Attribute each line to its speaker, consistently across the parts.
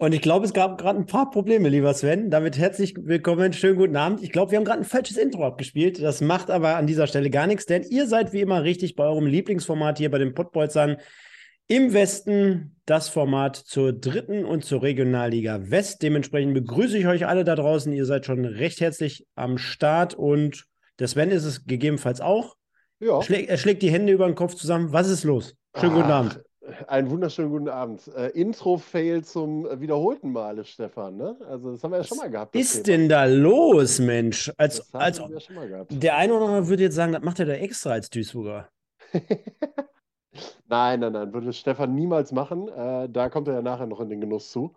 Speaker 1: Und ich glaube, es gab gerade ein paar Probleme, lieber Sven. Damit herzlich willkommen, schönen guten Abend. Ich glaube, wir haben gerade ein falsches Intro abgespielt. Das macht aber an dieser Stelle gar nichts, denn ihr seid wie immer richtig bei eurem Lieblingsformat hier bei den Pottbolzern. Im Westen das Format zur dritten und zur Regionalliga West. Dementsprechend begrüße ich euch alle da draußen. Ihr seid schon recht herzlich am Start und der Sven ist es gegebenenfalls auch. Ja. Schläg, er schlägt die Hände über den Kopf zusammen. Was ist los? Schönen Ach, guten Abend.
Speaker 2: Einen wunderschönen guten Abend. Äh, Intro-Fail zum wiederholten Male, Stefan. Ne? Also, das haben wir ja schon mal gehabt.
Speaker 1: Was ist Thema. denn da los, Mensch? Als, das als, wir schon mal gehabt. Der eine oder andere würde jetzt sagen, das macht er da extra als Duisburger.
Speaker 2: nein, nein, nein, würde Stefan niemals machen. Äh, da kommt er ja nachher noch in den Genuss zu.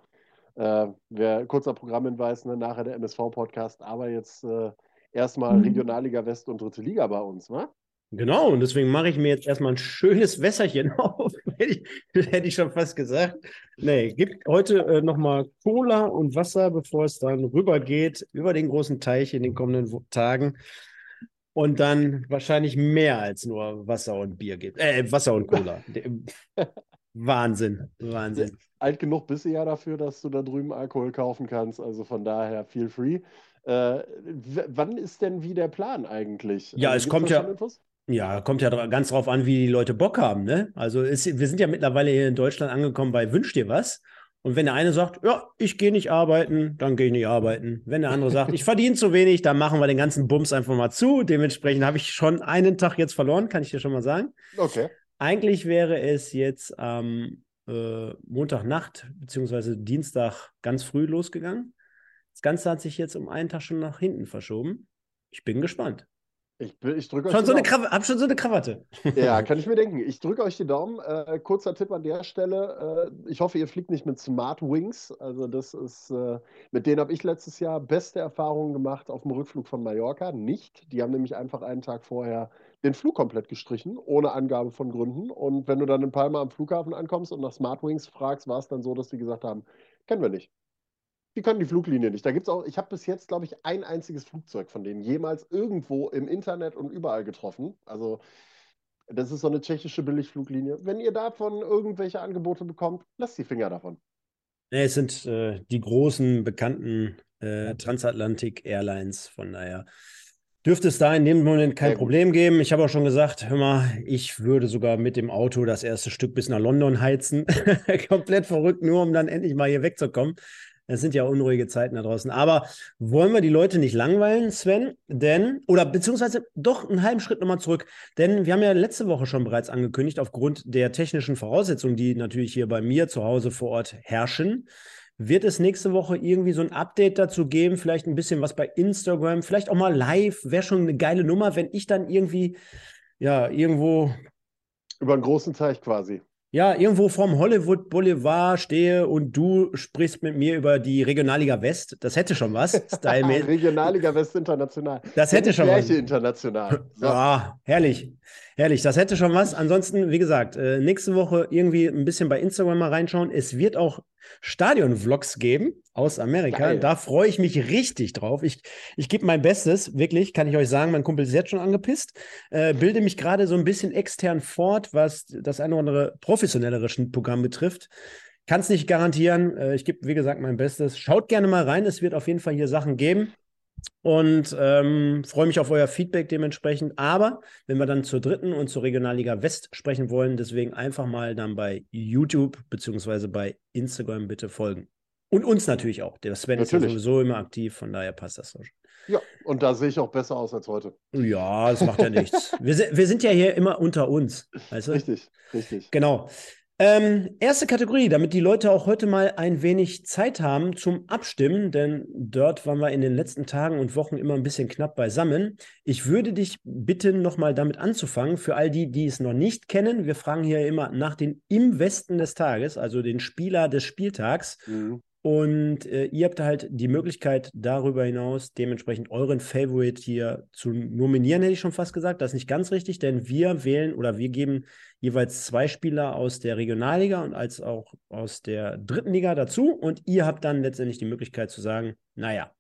Speaker 2: Äh, wer kurzer Programmhinweis, ne? nachher der MSV-Podcast, aber jetzt äh, erstmal mhm. Regionalliga West und dritte Liga bei uns, ne?
Speaker 1: Genau, und deswegen mache ich mir jetzt erstmal ein schönes Wässerchen auf, hätte ich, hätte ich schon fast gesagt. Nee, gibt heute äh, nochmal Cola und Wasser, bevor es dann rübergeht über den großen Teich in den kommenden Tagen. Und dann wahrscheinlich mehr als nur Wasser und Bier gibt. Äh, Wasser und Cola. Wahnsinn, Wahnsinn.
Speaker 2: Alt genug bist du ja dafür, dass du da drüben Alkohol kaufen kannst. Also von daher feel free. Äh, wann ist denn wie der Plan eigentlich?
Speaker 1: Ja, also, es kommt ja. Ja, kommt ja ganz drauf an, wie die Leute Bock haben. Ne? Also ist, wir sind ja mittlerweile hier in Deutschland angekommen bei Wünsch dir was. Und wenn der eine sagt, ja, ich gehe nicht arbeiten, dann gehe ich nicht arbeiten. Wenn der andere sagt, ich verdiene zu wenig, dann machen wir den ganzen Bums einfach mal zu. Dementsprechend habe ich schon einen Tag jetzt verloren, kann ich dir schon mal sagen.
Speaker 2: Okay.
Speaker 1: Eigentlich wäre es jetzt am äh, Montagnacht beziehungsweise Dienstag ganz früh losgegangen. Das Ganze hat sich jetzt um einen Tag schon nach hinten verschoben. Ich bin gespannt.
Speaker 2: Ich, ich drücke euch
Speaker 1: schon so eine Hab schon so eine Krawatte.
Speaker 2: Ja, kann ich mir denken. Ich drücke euch die Daumen. Äh, kurzer Tipp an der Stelle. Äh, ich hoffe, ihr fliegt nicht mit Smart Wings. Also, das ist, äh, mit denen habe ich letztes Jahr beste Erfahrungen gemacht auf dem Rückflug von Mallorca. Nicht. Die haben nämlich einfach einen Tag vorher den Flug komplett gestrichen, ohne Angabe von Gründen. Und wenn du dann in Palma am Flughafen ankommst und nach Smart Wings fragst, war es dann so, dass die gesagt haben, kennen wir nicht. Die können die Fluglinie nicht. Da gibt's auch, ich habe bis jetzt, glaube ich, ein einziges Flugzeug von denen jemals irgendwo im Internet und überall getroffen. Also, das ist so eine tschechische Billigfluglinie. Wenn ihr davon irgendwelche Angebote bekommt, lasst die Finger davon.
Speaker 1: Nee, es sind äh, die großen, bekannten äh, Transatlantic Airlines. Von daher dürfte es da in dem Moment kein Problem geben. Ich habe auch schon gesagt, hör mal, ich würde sogar mit dem Auto das erste Stück bis nach London heizen. Komplett verrückt, nur um dann endlich mal hier wegzukommen. Es sind ja unruhige Zeiten da draußen. Aber wollen wir die Leute nicht langweilen, Sven? Denn, oder beziehungsweise doch einen halben Schritt nochmal zurück. Denn wir haben ja letzte Woche schon bereits angekündigt, aufgrund der technischen Voraussetzungen, die natürlich hier bei mir zu Hause vor Ort herrschen, wird es nächste Woche irgendwie so ein Update dazu geben, vielleicht ein bisschen was bei Instagram, vielleicht auch mal live, wäre schon eine geile Nummer, wenn ich dann irgendwie, ja, irgendwo.
Speaker 2: Über einen großen Teich quasi
Speaker 1: ja, irgendwo vom Hollywood Boulevard stehe und du sprichst mit mir über die Regionalliga West. Das hätte schon was.
Speaker 2: Regionalliga West international.
Speaker 1: Das hätte schon was.
Speaker 2: international.
Speaker 1: So. Ja, herrlich. Herrlich. Das hätte schon was. Ansonsten, wie gesagt, äh, nächste Woche irgendwie ein bisschen bei Instagram mal reinschauen. Es wird auch Stadion-Vlogs geben aus Amerika. Geil. Da freue ich mich richtig drauf. Ich, ich gebe mein Bestes, wirklich, kann ich euch sagen. Mein Kumpel ist jetzt schon angepisst. Äh, bilde mich gerade so ein bisschen extern fort, was das eine oder andere professionellere Schnittprogramm betrifft. Kann es nicht garantieren. Äh, ich gebe, wie gesagt, mein Bestes. Schaut gerne mal rein. Es wird auf jeden Fall hier Sachen geben. Und ähm, freue mich auf euer Feedback dementsprechend. Aber wenn wir dann zur dritten und zur Regionalliga West sprechen wollen, deswegen einfach mal dann bei YouTube beziehungsweise bei Instagram bitte folgen. Und uns natürlich auch. Der Sven natürlich. ist ja sowieso immer aktiv, von daher passt das so.
Speaker 2: Ja, und da sehe ich auch besser aus als heute.
Speaker 1: Ja, das macht ja nichts. Wir, wir sind ja hier immer unter uns. Weißt du?
Speaker 2: Richtig, richtig.
Speaker 1: Genau. Ähm, erste Kategorie, damit die Leute auch heute mal ein wenig Zeit haben zum Abstimmen, denn dort waren wir in den letzten Tagen und Wochen immer ein bisschen knapp beisammen. Ich würde dich bitten, nochmal damit anzufangen. Für all die, die es noch nicht kennen, wir fragen hier immer nach den Im Westen des Tages, also den Spieler des Spieltags. Mhm. Und äh, ihr habt halt die Möglichkeit, darüber hinaus dementsprechend euren Favorite hier zu nominieren, hätte ich schon fast gesagt. Das ist nicht ganz richtig, denn wir wählen oder wir geben jeweils zwei Spieler aus der Regionalliga und als auch aus der dritten Liga dazu. Und ihr habt dann letztendlich die Möglichkeit zu sagen, naja,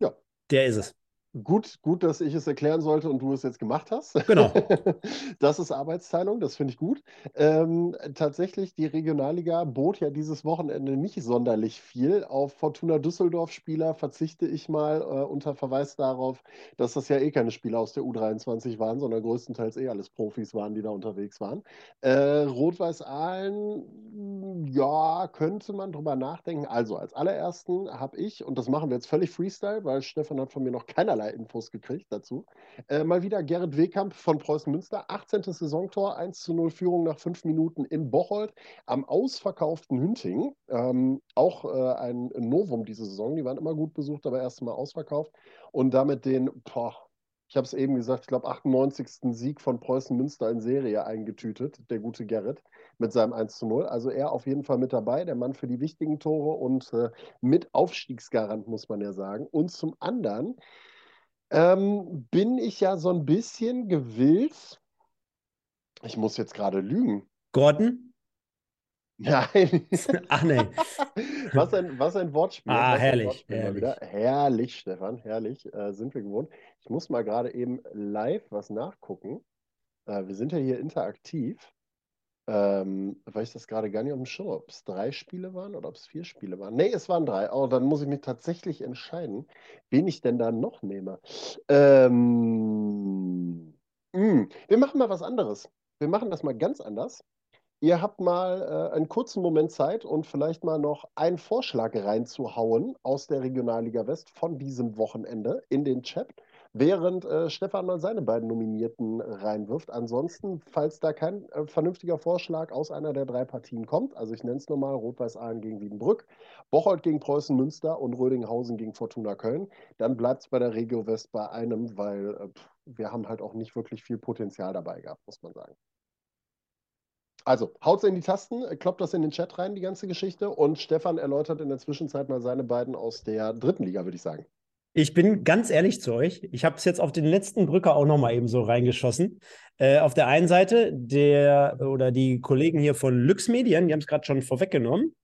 Speaker 1: ja. der ist es.
Speaker 2: Gut, gut, dass ich es erklären sollte und du es jetzt gemacht hast.
Speaker 1: Genau.
Speaker 2: Das ist Arbeitsteilung, das finde ich gut. Ähm, tatsächlich, die Regionalliga bot ja dieses Wochenende nicht sonderlich viel. Auf Fortuna Düsseldorf-Spieler verzichte ich mal äh, unter Verweis darauf, dass das ja eh keine Spieler aus der U23 waren, sondern größtenteils eh alles Profis waren, die da unterwegs waren. Äh, Rot-Weiß Aalen, ja, könnte man drüber nachdenken. Also, als allerersten habe ich, und das machen wir jetzt völlig Freestyle, weil Stefan hat von mir noch keinerlei Infos gekriegt dazu. Äh, mal wieder Gerrit Wehkamp von Preußen Münster, 18. Saisontor, 1 zu 0 Führung nach fünf Minuten in Bocholt am ausverkauften Hünting. Ähm, auch äh, ein Novum diese Saison, die waren immer gut besucht, aber erst mal ausverkauft. Und damit den, boah, ich habe es eben gesagt, ich glaube 98. Sieg von Preußen Münster in Serie eingetütet, der gute Gerrit mit seinem 1 zu 0. Also er auf jeden Fall mit dabei, der Mann für die wichtigen Tore und äh, mit Aufstiegsgarant, muss man ja sagen. Und zum anderen ähm, bin ich ja so ein bisschen gewillt. Ich muss jetzt gerade lügen.
Speaker 1: Gordon?
Speaker 2: Nein.
Speaker 1: Ach nee.
Speaker 2: Was ein, was ein Wortspiel.
Speaker 1: Ah,
Speaker 2: was
Speaker 1: herrlich,
Speaker 2: Wortspiel
Speaker 1: herrlich.
Speaker 2: Herrlich, Stefan, herrlich. Äh, sind wir gewohnt. Ich muss mal gerade eben live was nachgucken. Äh, wir sind ja hier interaktiv. Ähm, weil ich das gerade gar nicht auf dem Schirm ob es drei Spiele waren oder ob es vier Spiele waren. Nee, es waren drei. Oh, dann muss ich mich tatsächlich entscheiden, wen ich denn da noch nehme. Ähm, mh, hm, wir machen mal was anderes. Wir machen das mal ganz anders. Ihr habt mal äh, einen kurzen Moment Zeit und vielleicht mal noch einen Vorschlag reinzuhauen aus der Regionalliga West von diesem Wochenende in den Chat während äh, Stefan mal seine beiden Nominierten reinwirft. Ansonsten, falls da kein äh, vernünftiger Vorschlag aus einer der drei Partien kommt, also ich nenne es nochmal Rot-Weiß-Aalen gegen Wiedenbrück, Bocholt gegen Preußen Münster und Rödinghausen gegen Fortuna Köln, dann bleibt es bei der Regio West bei einem, weil äh, wir haben halt auch nicht wirklich viel Potenzial dabei gehabt, muss man sagen. Also, haut's in die Tasten, kloppt das in den Chat rein, die ganze Geschichte. Und Stefan erläutert in der Zwischenzeit mal seine beiden aus der dritten Liga, würde ich sagen.
Speaker 1: Ich bin ganz ehrlich zu euch. Ich habe es jetzt auf den letzten Drücker auch noch mal eben so reingeschossen. Äh, auf der einen Seite der oder die Kollegen hier von Lux Medien, die haben es gerade schon vorweggenommen.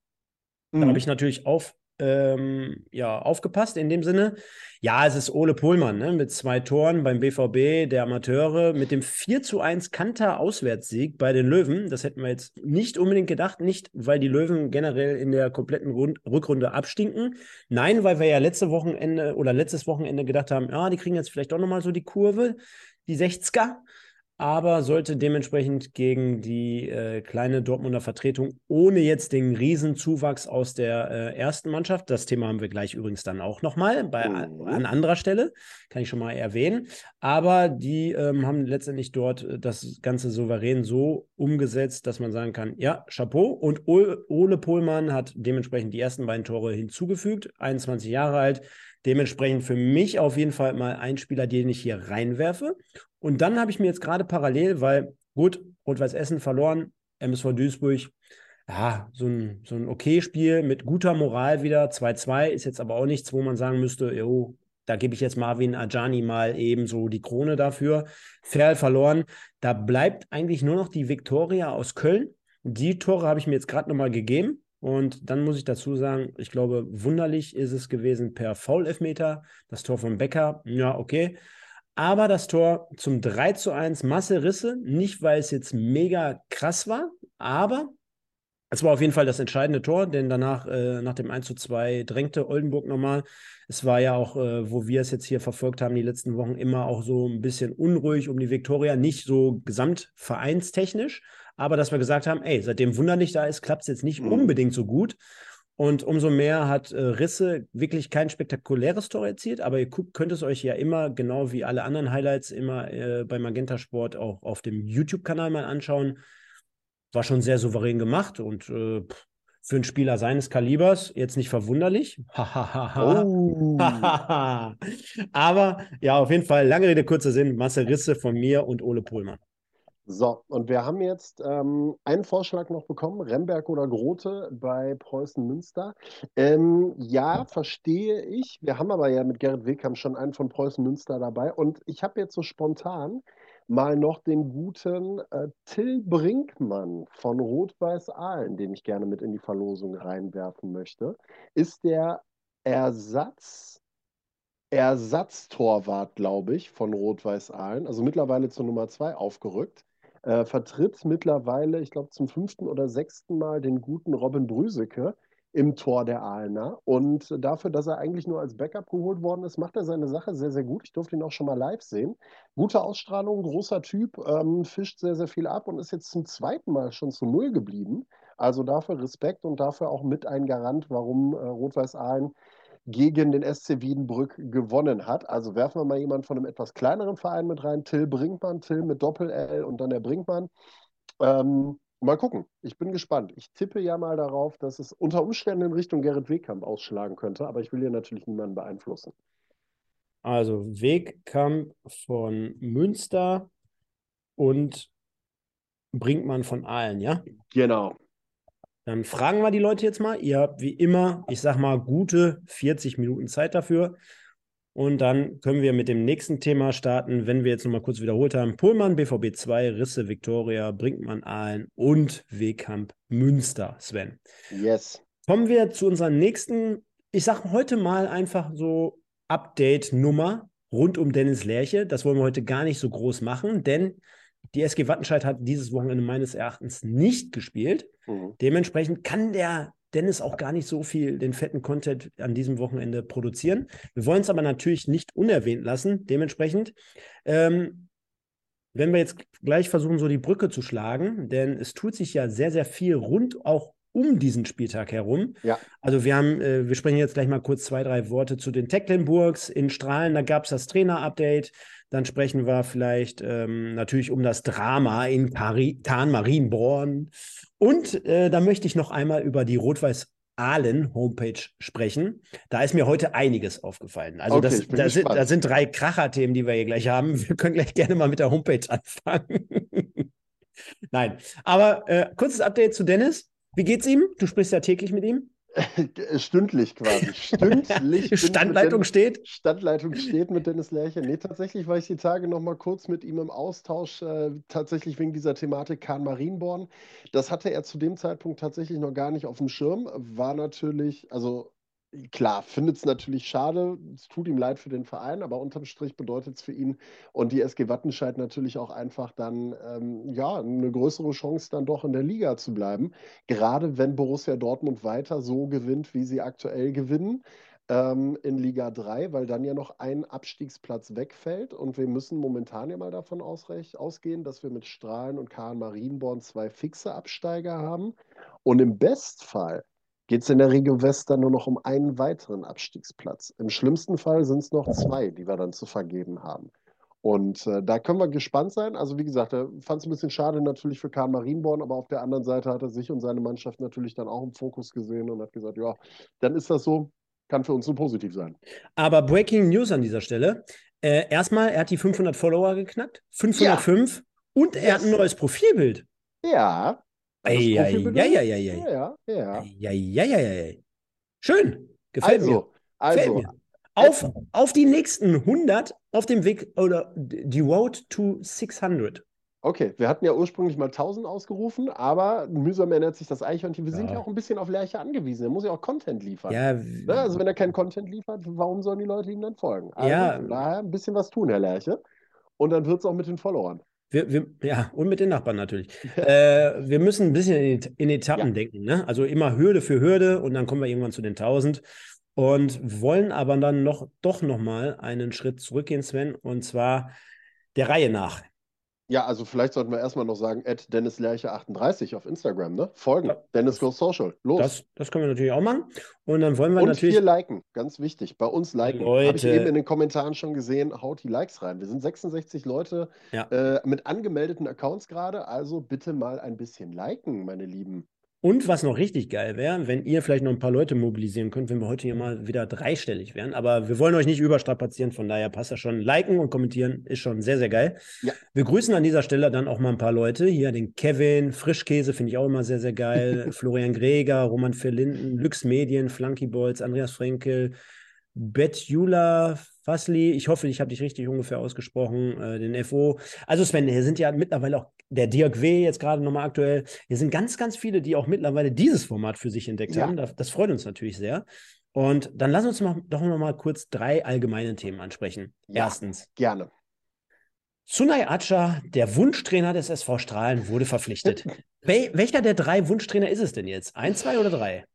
Speaker 1: Mhm. Da habe ich natürlich auf ähm, ja, aufgepasst in dem Sinne. Ja, es ist Ole Pohlmann ne, mit zwei Toren beim BVB der Amateure mit dem 4 zu 1 Kanter Auswärtssieg bei den Löwen. Das hätten wir jetzt nicht unbedingt gedacht, nicht weil die Löwen generell in der kompletten Rund Rückrunde abstinken. Nein, weil wir ja letzte Wochenende oder letztes Wochenende gedacht haben, ja, die kriegen jetzt vielleicht doch nochmal so die Kurve, die 60er aber sollte dementsprechend gegen die äh, kleine Dortmunder Vertretung ohne jetzt den Riesenzuwachs aus der äh, ersten Mannschaft, das Thema haben wir gleich übrigens dann auch nochmal bei, oh. an anderer Stelle, kann ich schon mal erwähnen, aber die ähm, haben letztendlich dort äh, das Ganze souverän so umgesetzt, dass man sagen kann, ja, Chapeau. Und Ole Pohlmann hat dementsprechend die ersten beiden Tore hinzugefügt, 21 Jahre alt, Dementsprechend für mich auf jeden Fall mal ein Spieler, den ich hier reinwerfe. Und dann habe ich mir jetzt gerade parallel, weil gut, Rot-Weiß Essen verloren, MSV Duisburg, ja, so ein, so ein okay Spiel mit guter Moral wieder. 2-2 ist jetzt aber auch nichts, wo man sagen müsste, jo, da gebe ich jetzt Marvin Ajani mal eben so die Krone dafür. Ferl verloren. Da bleibt eigentlich nur noch die Viktoria aus Köln. Die Tore habe ich mir jetzt gerade nochmal gegeben. Und dann muss ich dazu sagen, ich glaube, wunderlich ist es gewesen per Foul-Elfmeter. Das Tor von Becker, ja, okay. Aber das Tor zum 3 zu 1 Masse Risse, nicht weil es jetzt mega krass war, aber es war auf jeden Fall das entscheidende Tor, denn danach, äh, nach dem 1 zu 2, drängte Oldenburg nochmal. Es war ja auch, äh, wo wir es jetzt hier verfolgt haben, die letzten Wochen immer auch so ein bisschen unruhig um die Viktoria, nicht so gesamtvereinstechnisch, aber dass wir gesagt haben, ey, seitdem Wunderlich da ist, klappt es jetzt nicht mhm. unbedingt so gut. Und umso mehr hat äh, Risse wirklich kein spektakuläres Tor erzielt, aber ihr könnt es euch ja immer, genau wie alle anderen Highlights, immer äh, bei Magenta Sport auch auf dem YouTube-Kanal mal anschauen. War schon sehr souverän gemacht und äh, für einen Spieler seines Kalibers jetzt nicht verwunderlich. oh. aber ja, auf jeden Fall, lange Rede, kurzer Sinn, Masse Risse von mir und Ole Pohlmann.
Speaker 2: So, und wir haben jetzt ähm, einen Vorschlag noch bekommen, Remberg oder Grote bei Preußen Münster. Ähm, ja, verstehe ich. Wir haben aber ja mit Gerrit Wegkamp schon einen von Preußen Münster dabei. Und ich habe jetzt so spontan mal noch den guten äh, Till Brinkmann von Rot-Weiß Aalen, den ich gerne mit in die Verlosung reinwerfen möchte. Ist der Ersatz Ersatztorwart, glaube ich, von Rot-Weiß Aalen, also mittlerweile zur Nummer zwei aufgerückt. Äh, vertritt mittlerweile, ich glaube, zum fünften oder sechsten Mal den guten Robin Brüseke im Tor der Aalener. Und dafür, dass er eigentlich nur als Backup geholt worden ist, macht er seine Sache sehr, sehr gut. Ich durfte ihn auch schon mal live sehen. Gute Ausstrahlung, großer Typ, ähm, fischt sehr, sehr viel ab und ist jetzt zum zweiten Mal schon zu Null geblieben. Also dafür Respekt und dafür auch mit ein Garant, warum äh, Rot-Weiß Aalen gegen den SC Wiedenbrück gewonnen hat. Also werfen wir mal jemanden von einem etwas kleineren Verein mit rein. Till Brinkmann, Till mit Doppel-L und dann der Brinkmann. Ähm, mal gucken. Ich bin gespannt. Ich tippe ja mal darauf, dass es unter Umständen in Richtung Gerrit Wegkamp ausschlagen könnte, aber ich will hier natürlich niemanden beeinflussen.
Speaker 1: Also Wegkamp von Münster und Brinkmann von Aalen, ja?
Speaker 2: Genau.
Speaker 1: Dann fragen wir die Leute jetzt mal. Ihr habt wie immer, ich sag mal, gute 40 Minuten Zeit dafür. Und dann können wir mit dem nächsten Thema starten, wenn wir jetzt nochmal kurz wiederholt haben. Pullmann, BVB 2, Risse, Viktoria, Brinkmann, Aalen und Wehkamp, Münster, Sven.
Speaker 2: Yes.
Speaker 1: Kommen wir zu unserer nächsten, ich sag heute mal einfach so Update-Nummer rund um Dennis Lerche. Das wollen wir heute gar nicht so groß machen, denn die SG Wattenscheid hat dieses Wochenende meines Erachtens nicht gespielt. Mhm. Dementsprechend kann der Dennis auch gar nicht so viel den fetten Content an diesem Wochenende produzieren. Wir wollen es aber natürlich nicht unerwähnt lassen. Dementsprechend, ähm, wenn wir jetzt gleich versuchen, so die Brücke zu schlagen, denn es tut sich ja sehr, sehr viel rund auch um diesen Spieltag herum.
Speaker 2: Ja.
Speaker 1: Also wir haben, äh, wir sprechen jetzt gleich mal kurz zwei, drei Worte zu den Tecklenburgs in Strahlen. Da gab es das Trainer-Update. Dann sprechen wir vielleicht ähm, natürlich um das Drama in Tarn Marienborn. Und äh, da möchte ich noch einmal über die Rot-Weiß Aalen Homepage sprechen. Da ist mir heute einiges aufgefallen. Also okay, das, da, sind, da sind drei Kracher-Themen, die wir hier gleich haben. Wir können gleich gerne mal mit der Homepage anfangen. Nein, aber äh, kurzes Update zu Dennis. Wie geht's ihm? Du sprichst ja täglich mit ihm.
Speaker 2: Stündlich quasi. Stündlich.
Speaker 1: Standleitung
Speaker 2: Dennis,
Speaker 1: steht?
Speaker 2: Standleitung steht mit Dennis Lerche. Nee, tatsächlich war ich die Tage noch mal kurz mit ihm im Austausch, äh, tatsächlich wegen dieser Thematik Kahn Marienborn. Das hatte er zu dem Zeitpunkt tatsächlich noch gar nicht auf dem Schirm. War natürlich, also klar, findet es natürlich schade, es tut ihm leid für den Verein, aber unterm Strich bedeutet es für ihn und die SG Wattenscheid natürlich auch einfach dann, ähm, ja, eine größere Chance dann doch in der Liga zu bleiben. Gerade wenn Borussia Dortmund weiter so gewinnt, wie sie aktuell gewinnen ähm, in Liga 3, weil dann ja noch ein Abstiegsplatz wegfällt. Und wir müssen momentan ja mal davon ausgehen, dass wir mit Strahlen und Kahn Marienborn zwei fixe Absteiger haben. Und im Bestfall geht es in der Regio West dann nur noch um einen weiteren Abstiegsplatz. Im schlimmsten Fall sind es noch zwei, die wir dann zu vergeben haben. Und äh, da können wir gespannt sein. Also wie gesagt, er fand es ein bisschen schade natürlich für Karl Marienborn, aber auf der anderen Seite hat er sich und seine Mannschaft natürlich dann auch im Fokus gesehen und hat gesagt, ja, dann ist das so, kann für uns nur positiv sein.
Speaker 1: Aber Breaking News an dieser Stelle. Äh, erstmal, er hat die 500 Follower geknackt, 505 ja. und er yes. hat ein neues Profilbild.
Speaker 2: Ja,
Speaker 1: ja, ja,
Speaker 2: ja,
Speaker 1: ja. Schön. Gefällt
Speaker 2: also,
Speaker 1: mir.
Speaker 2: Also,
Speaker 1: mir. Auf, auf die nächsten 100 auf dem Weg oder die Road to 600.
Speaker 2: Okay, wir hatten ja ursprünglich mal 1000 ausgerufen, aber mühsam ernährt sich das Eichhörnchen. Wir ja. sind ja auch ein bisschen auf Lerche angewiesen. Er muss ja auch Content liefern.
Speaker 1: Ja,
Speaker 2: ne? Also, wenn er keinen Content liefert, warum sollen die Leute ihm dann folgen? Also,
Speaker 1: ja.
Speaker 2: Daher ein bisschen was tun, Herr Lerche. Und dann wird es auch mit den Followern.
Speaker 1: Wir, wir, ja, und mit den Nachbarn natürlich. äh, wir müssen ein bisschen in, in Etappen ja. denken. Ne? Also immer Hürde für Hürde und dann kommen wir irgendwann zu den 1000 und wollen aber dann noch doch noch mal einen Schritt zurückgehen, Sven, und zwar der Reihe nach.
Speaker 2: Ja, also vielleicht sollten wir erstmal noch sagen, at Dennis Lerche 38 auf Instagram, ne? Folgen. Ja. Dennis Goes Social. Los.
Speaker 1: Das, das können wir natürlich auch machen. Und dann wollen wir
Speaker 2: Und
Speaker 1: natürlich.
Speaker 2: Und hier liken, ganz wichtig. Bei uns liken. Habe ich eben in den Kommentaren schon gesehen, haut die Likes rein. Wir sind 66 Leute
Speaker 1: ja.
Speaker 2: äh, mit angemeldeten Accounts gerade. Also bitte mal ein bisschen liken, meine Lieben.
Speaker 1: Und was noch richtig geil wäre, wenn ihr vielleicht noch ein paar Leute mobilisieren könnt, wenn wir heute hier mal wieder dreistellig wären. Aber wir wollen euch nicht überstrapazieren, von daher passt das schon. Liken und kommentieren ist schon sehr, sehr geil.
Speaker 2: Ja.
Speaker 1: Wir grüßen an dieser Stelle dann auch mal ein paar Leute. Hier den Kevin, Frischkäse finde ich auch immer sehr, sehr geil. Florian Greger, Roman Verlinden, Lux Medien, Flunky Bolz, Andreas Frenkel, Betjula Fasli, ich hoffe, ich habe dich richtig ungefähr ausgesprochen, äh, den FO. Also Sven, hier sind ja mittlerweile auch der Dirk W. jetzt gerade nochmal aktuell. Hier sind ganz, ganz viele, die auch mittlerweile dieses Format für sich entdeckt ja. haben. Das, das, freut uns natürlich sehr. Und dann lass uns mal, doch noch mal kurz drei allgemeine Themen ansprechen. Ja, Erstens.
Speaker 2: Gerne.
Speaker 1: Sunay Acha, der Wunschtrainer des SV Strahlen, wurde verpflichtet. Wel welcher der drei Wunschtrainer ist es denn jetzt? Ein, zwei oder drei?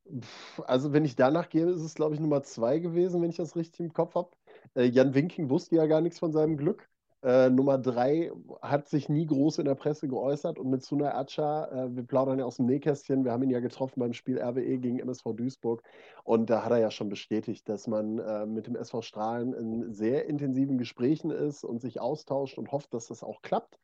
Speaker 2: Also, wenn ich danach gehe, ist es, glaube ich, Nummer zwei gewesen, wenn ich das richtig im Kopf habe. Äh, Jan Winking wusste ja gar nichts von seinem Glück. Äh, Nummer drei hat sich nie groß in der Presse geäußert und mit Sunay Acha, äh, wir plaudern ja aus dem Nähkästchen, wir haben ihn ja getroffen beim Spiel RWE gegen MSV Duisburg und da hat er ja schon bestätigt, dass man äh, mit dem SV Strahlen in sehr intensiven Gesprächen ist und sich austauscht und hofft, dass das auch klappt.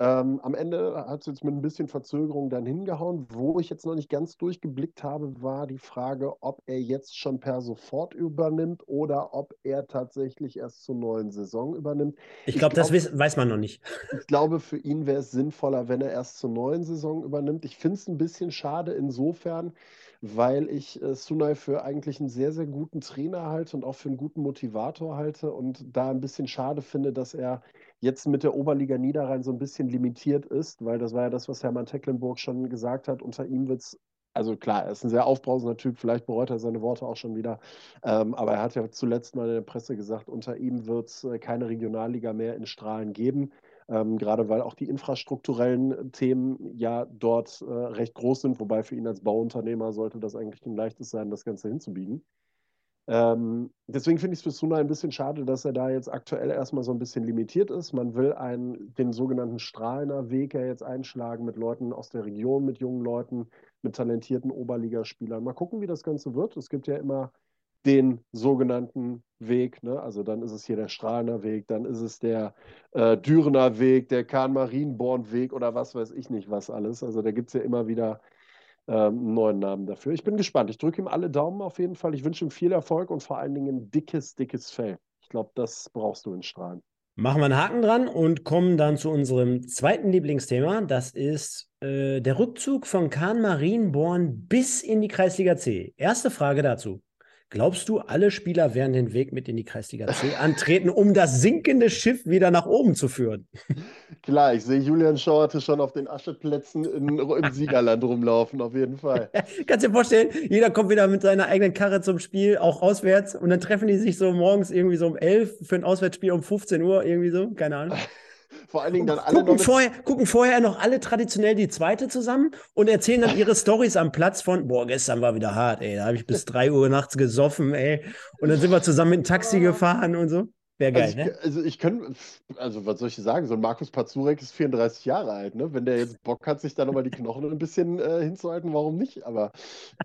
Speaker 2: Ähm, am Ende hat es jetzt mit ein bisschen Verzögerung dann hingehauen. Wo ich jetzt noch nicht ganz durchgeblickt habe, war die Frage, ob er jetzt schon per sofort übernimmt oder ob er tatsächlich erst zur neuen Saison übernimmt.
Speaker 1: Ich, glaube, glaub, das weiß man noch nicht.
Speaker 2: Ich glaube, für ihn wäre es sinnvoller, wenn er erst zur neuen Saison übernimmt. Ich finde es ein bisschen schade insofern, weil ich äh, Sunai für eigentlich einen sehr, sehr guten Trainer halte und auch für einen guten Motivator halte und da ein bisschen schade finde, dass er jetzt mit der Oberliga Niederrhein so ein bisschen limitiert ist, weil das war ja das, was Hermann Tecklenburg schon gesagt hat. Unter ihm wird es also klar, er ist ein sehr aufbrausender Typ, vielleicht bereut er seine Worte auch schon wieder. Ähm, aber er hat ja zuletzt mal in der Presse gesagt, unter ihm wird es äh, keine Regionalliga mehr in Strahlen geben. Ähm, gerade weil auch die infrastrukturellen Themen ja dort äh, recht groß sind, wobei für ihn als Bauunternehmer sollte das eigentlich ein leichtes sein, das Ganze hinzubiegen. Ähm, deswegen finde ich es für Suna ein bisschen schade, dass er da jetzt aktuell erstmal so ein bisschen limitiert ist. Man will einen, den sogenannten Strahlener Weg ja jetzt einschlagen mit Leuten aus der Region, mit jungen Leuten, mit talentierten Oberligaspielern. Mal gucken, wie das Ganze wird. Es gibt ja immer den sogenannten Weg. Ne? Also dann ist es hier der Strahlener Weg, dann ist es der äh, Dürener Weg, der Kahn-Marienborn-Weg oder was weiß ich nicht was alles. Also da gibt es ja immer wieder einen neuen Namen dafür. Ich bin gespannt. Ich drücke ihm alle Daumen auf jeden Fall. Ich wünsche ihm viel Erfolg und vor allen Dingen ein dickes, dickes Fell. Ich glaube, das brauchst du in Strahlen.
Speaker 1: Machen wir einen Haken dran und kommen dann zu unserem zweiten Lieblingsthema. Das ist äh, der Rückzug von Kahn Marienborn bis in die Kreisliga C. Erste Frage dazu. Glaubst du, alle Spieler werden den Weg mit in die Kreisliga C antreten, um das sinkende Schiff wieder nach oben zu führen?
Speaker 2: Klar, ich sehe Julian Schauerte schon auf den Ascheplätzen in, im Siegerland rumlaufen, auf jeden Fall.
Speaker 1: Kannst dir vorstellen, jeder kommt wieder mit seiner eigenen Karre zum Spiel, auch auswärts, und dann treffen die sich so morgens irgendwie so um 11 für ein Auswärtsspiel um 15 Uhr, irgendwie so, keine Ahnung.
Speaker 2: Vor allen Dingen dann alle
Speaker 1: gucken, vorher, gucken vorher noch alle traditionell die zweite zusammen und erzählen dann ihre Stories am Platz von, boah, gestern war wieder hart, ey, da habe ich bis 3 Uhr nachts gesoffen, ey. Und dann sind wir zusammen mit dem Taxi gefahren und so. Wäre geil,
Speaker 2: also ich,
Speaker 1: ne?
Speaker 2: Also ich könnte, also was soll ich sagen, so ein Markus Pazurek ist 34 Jahre alt, ne? Wenn der jetzt Bock hat, sich da nochmal die Knochen ein bisschen äh, hinzuhalten, warum nicht? Aber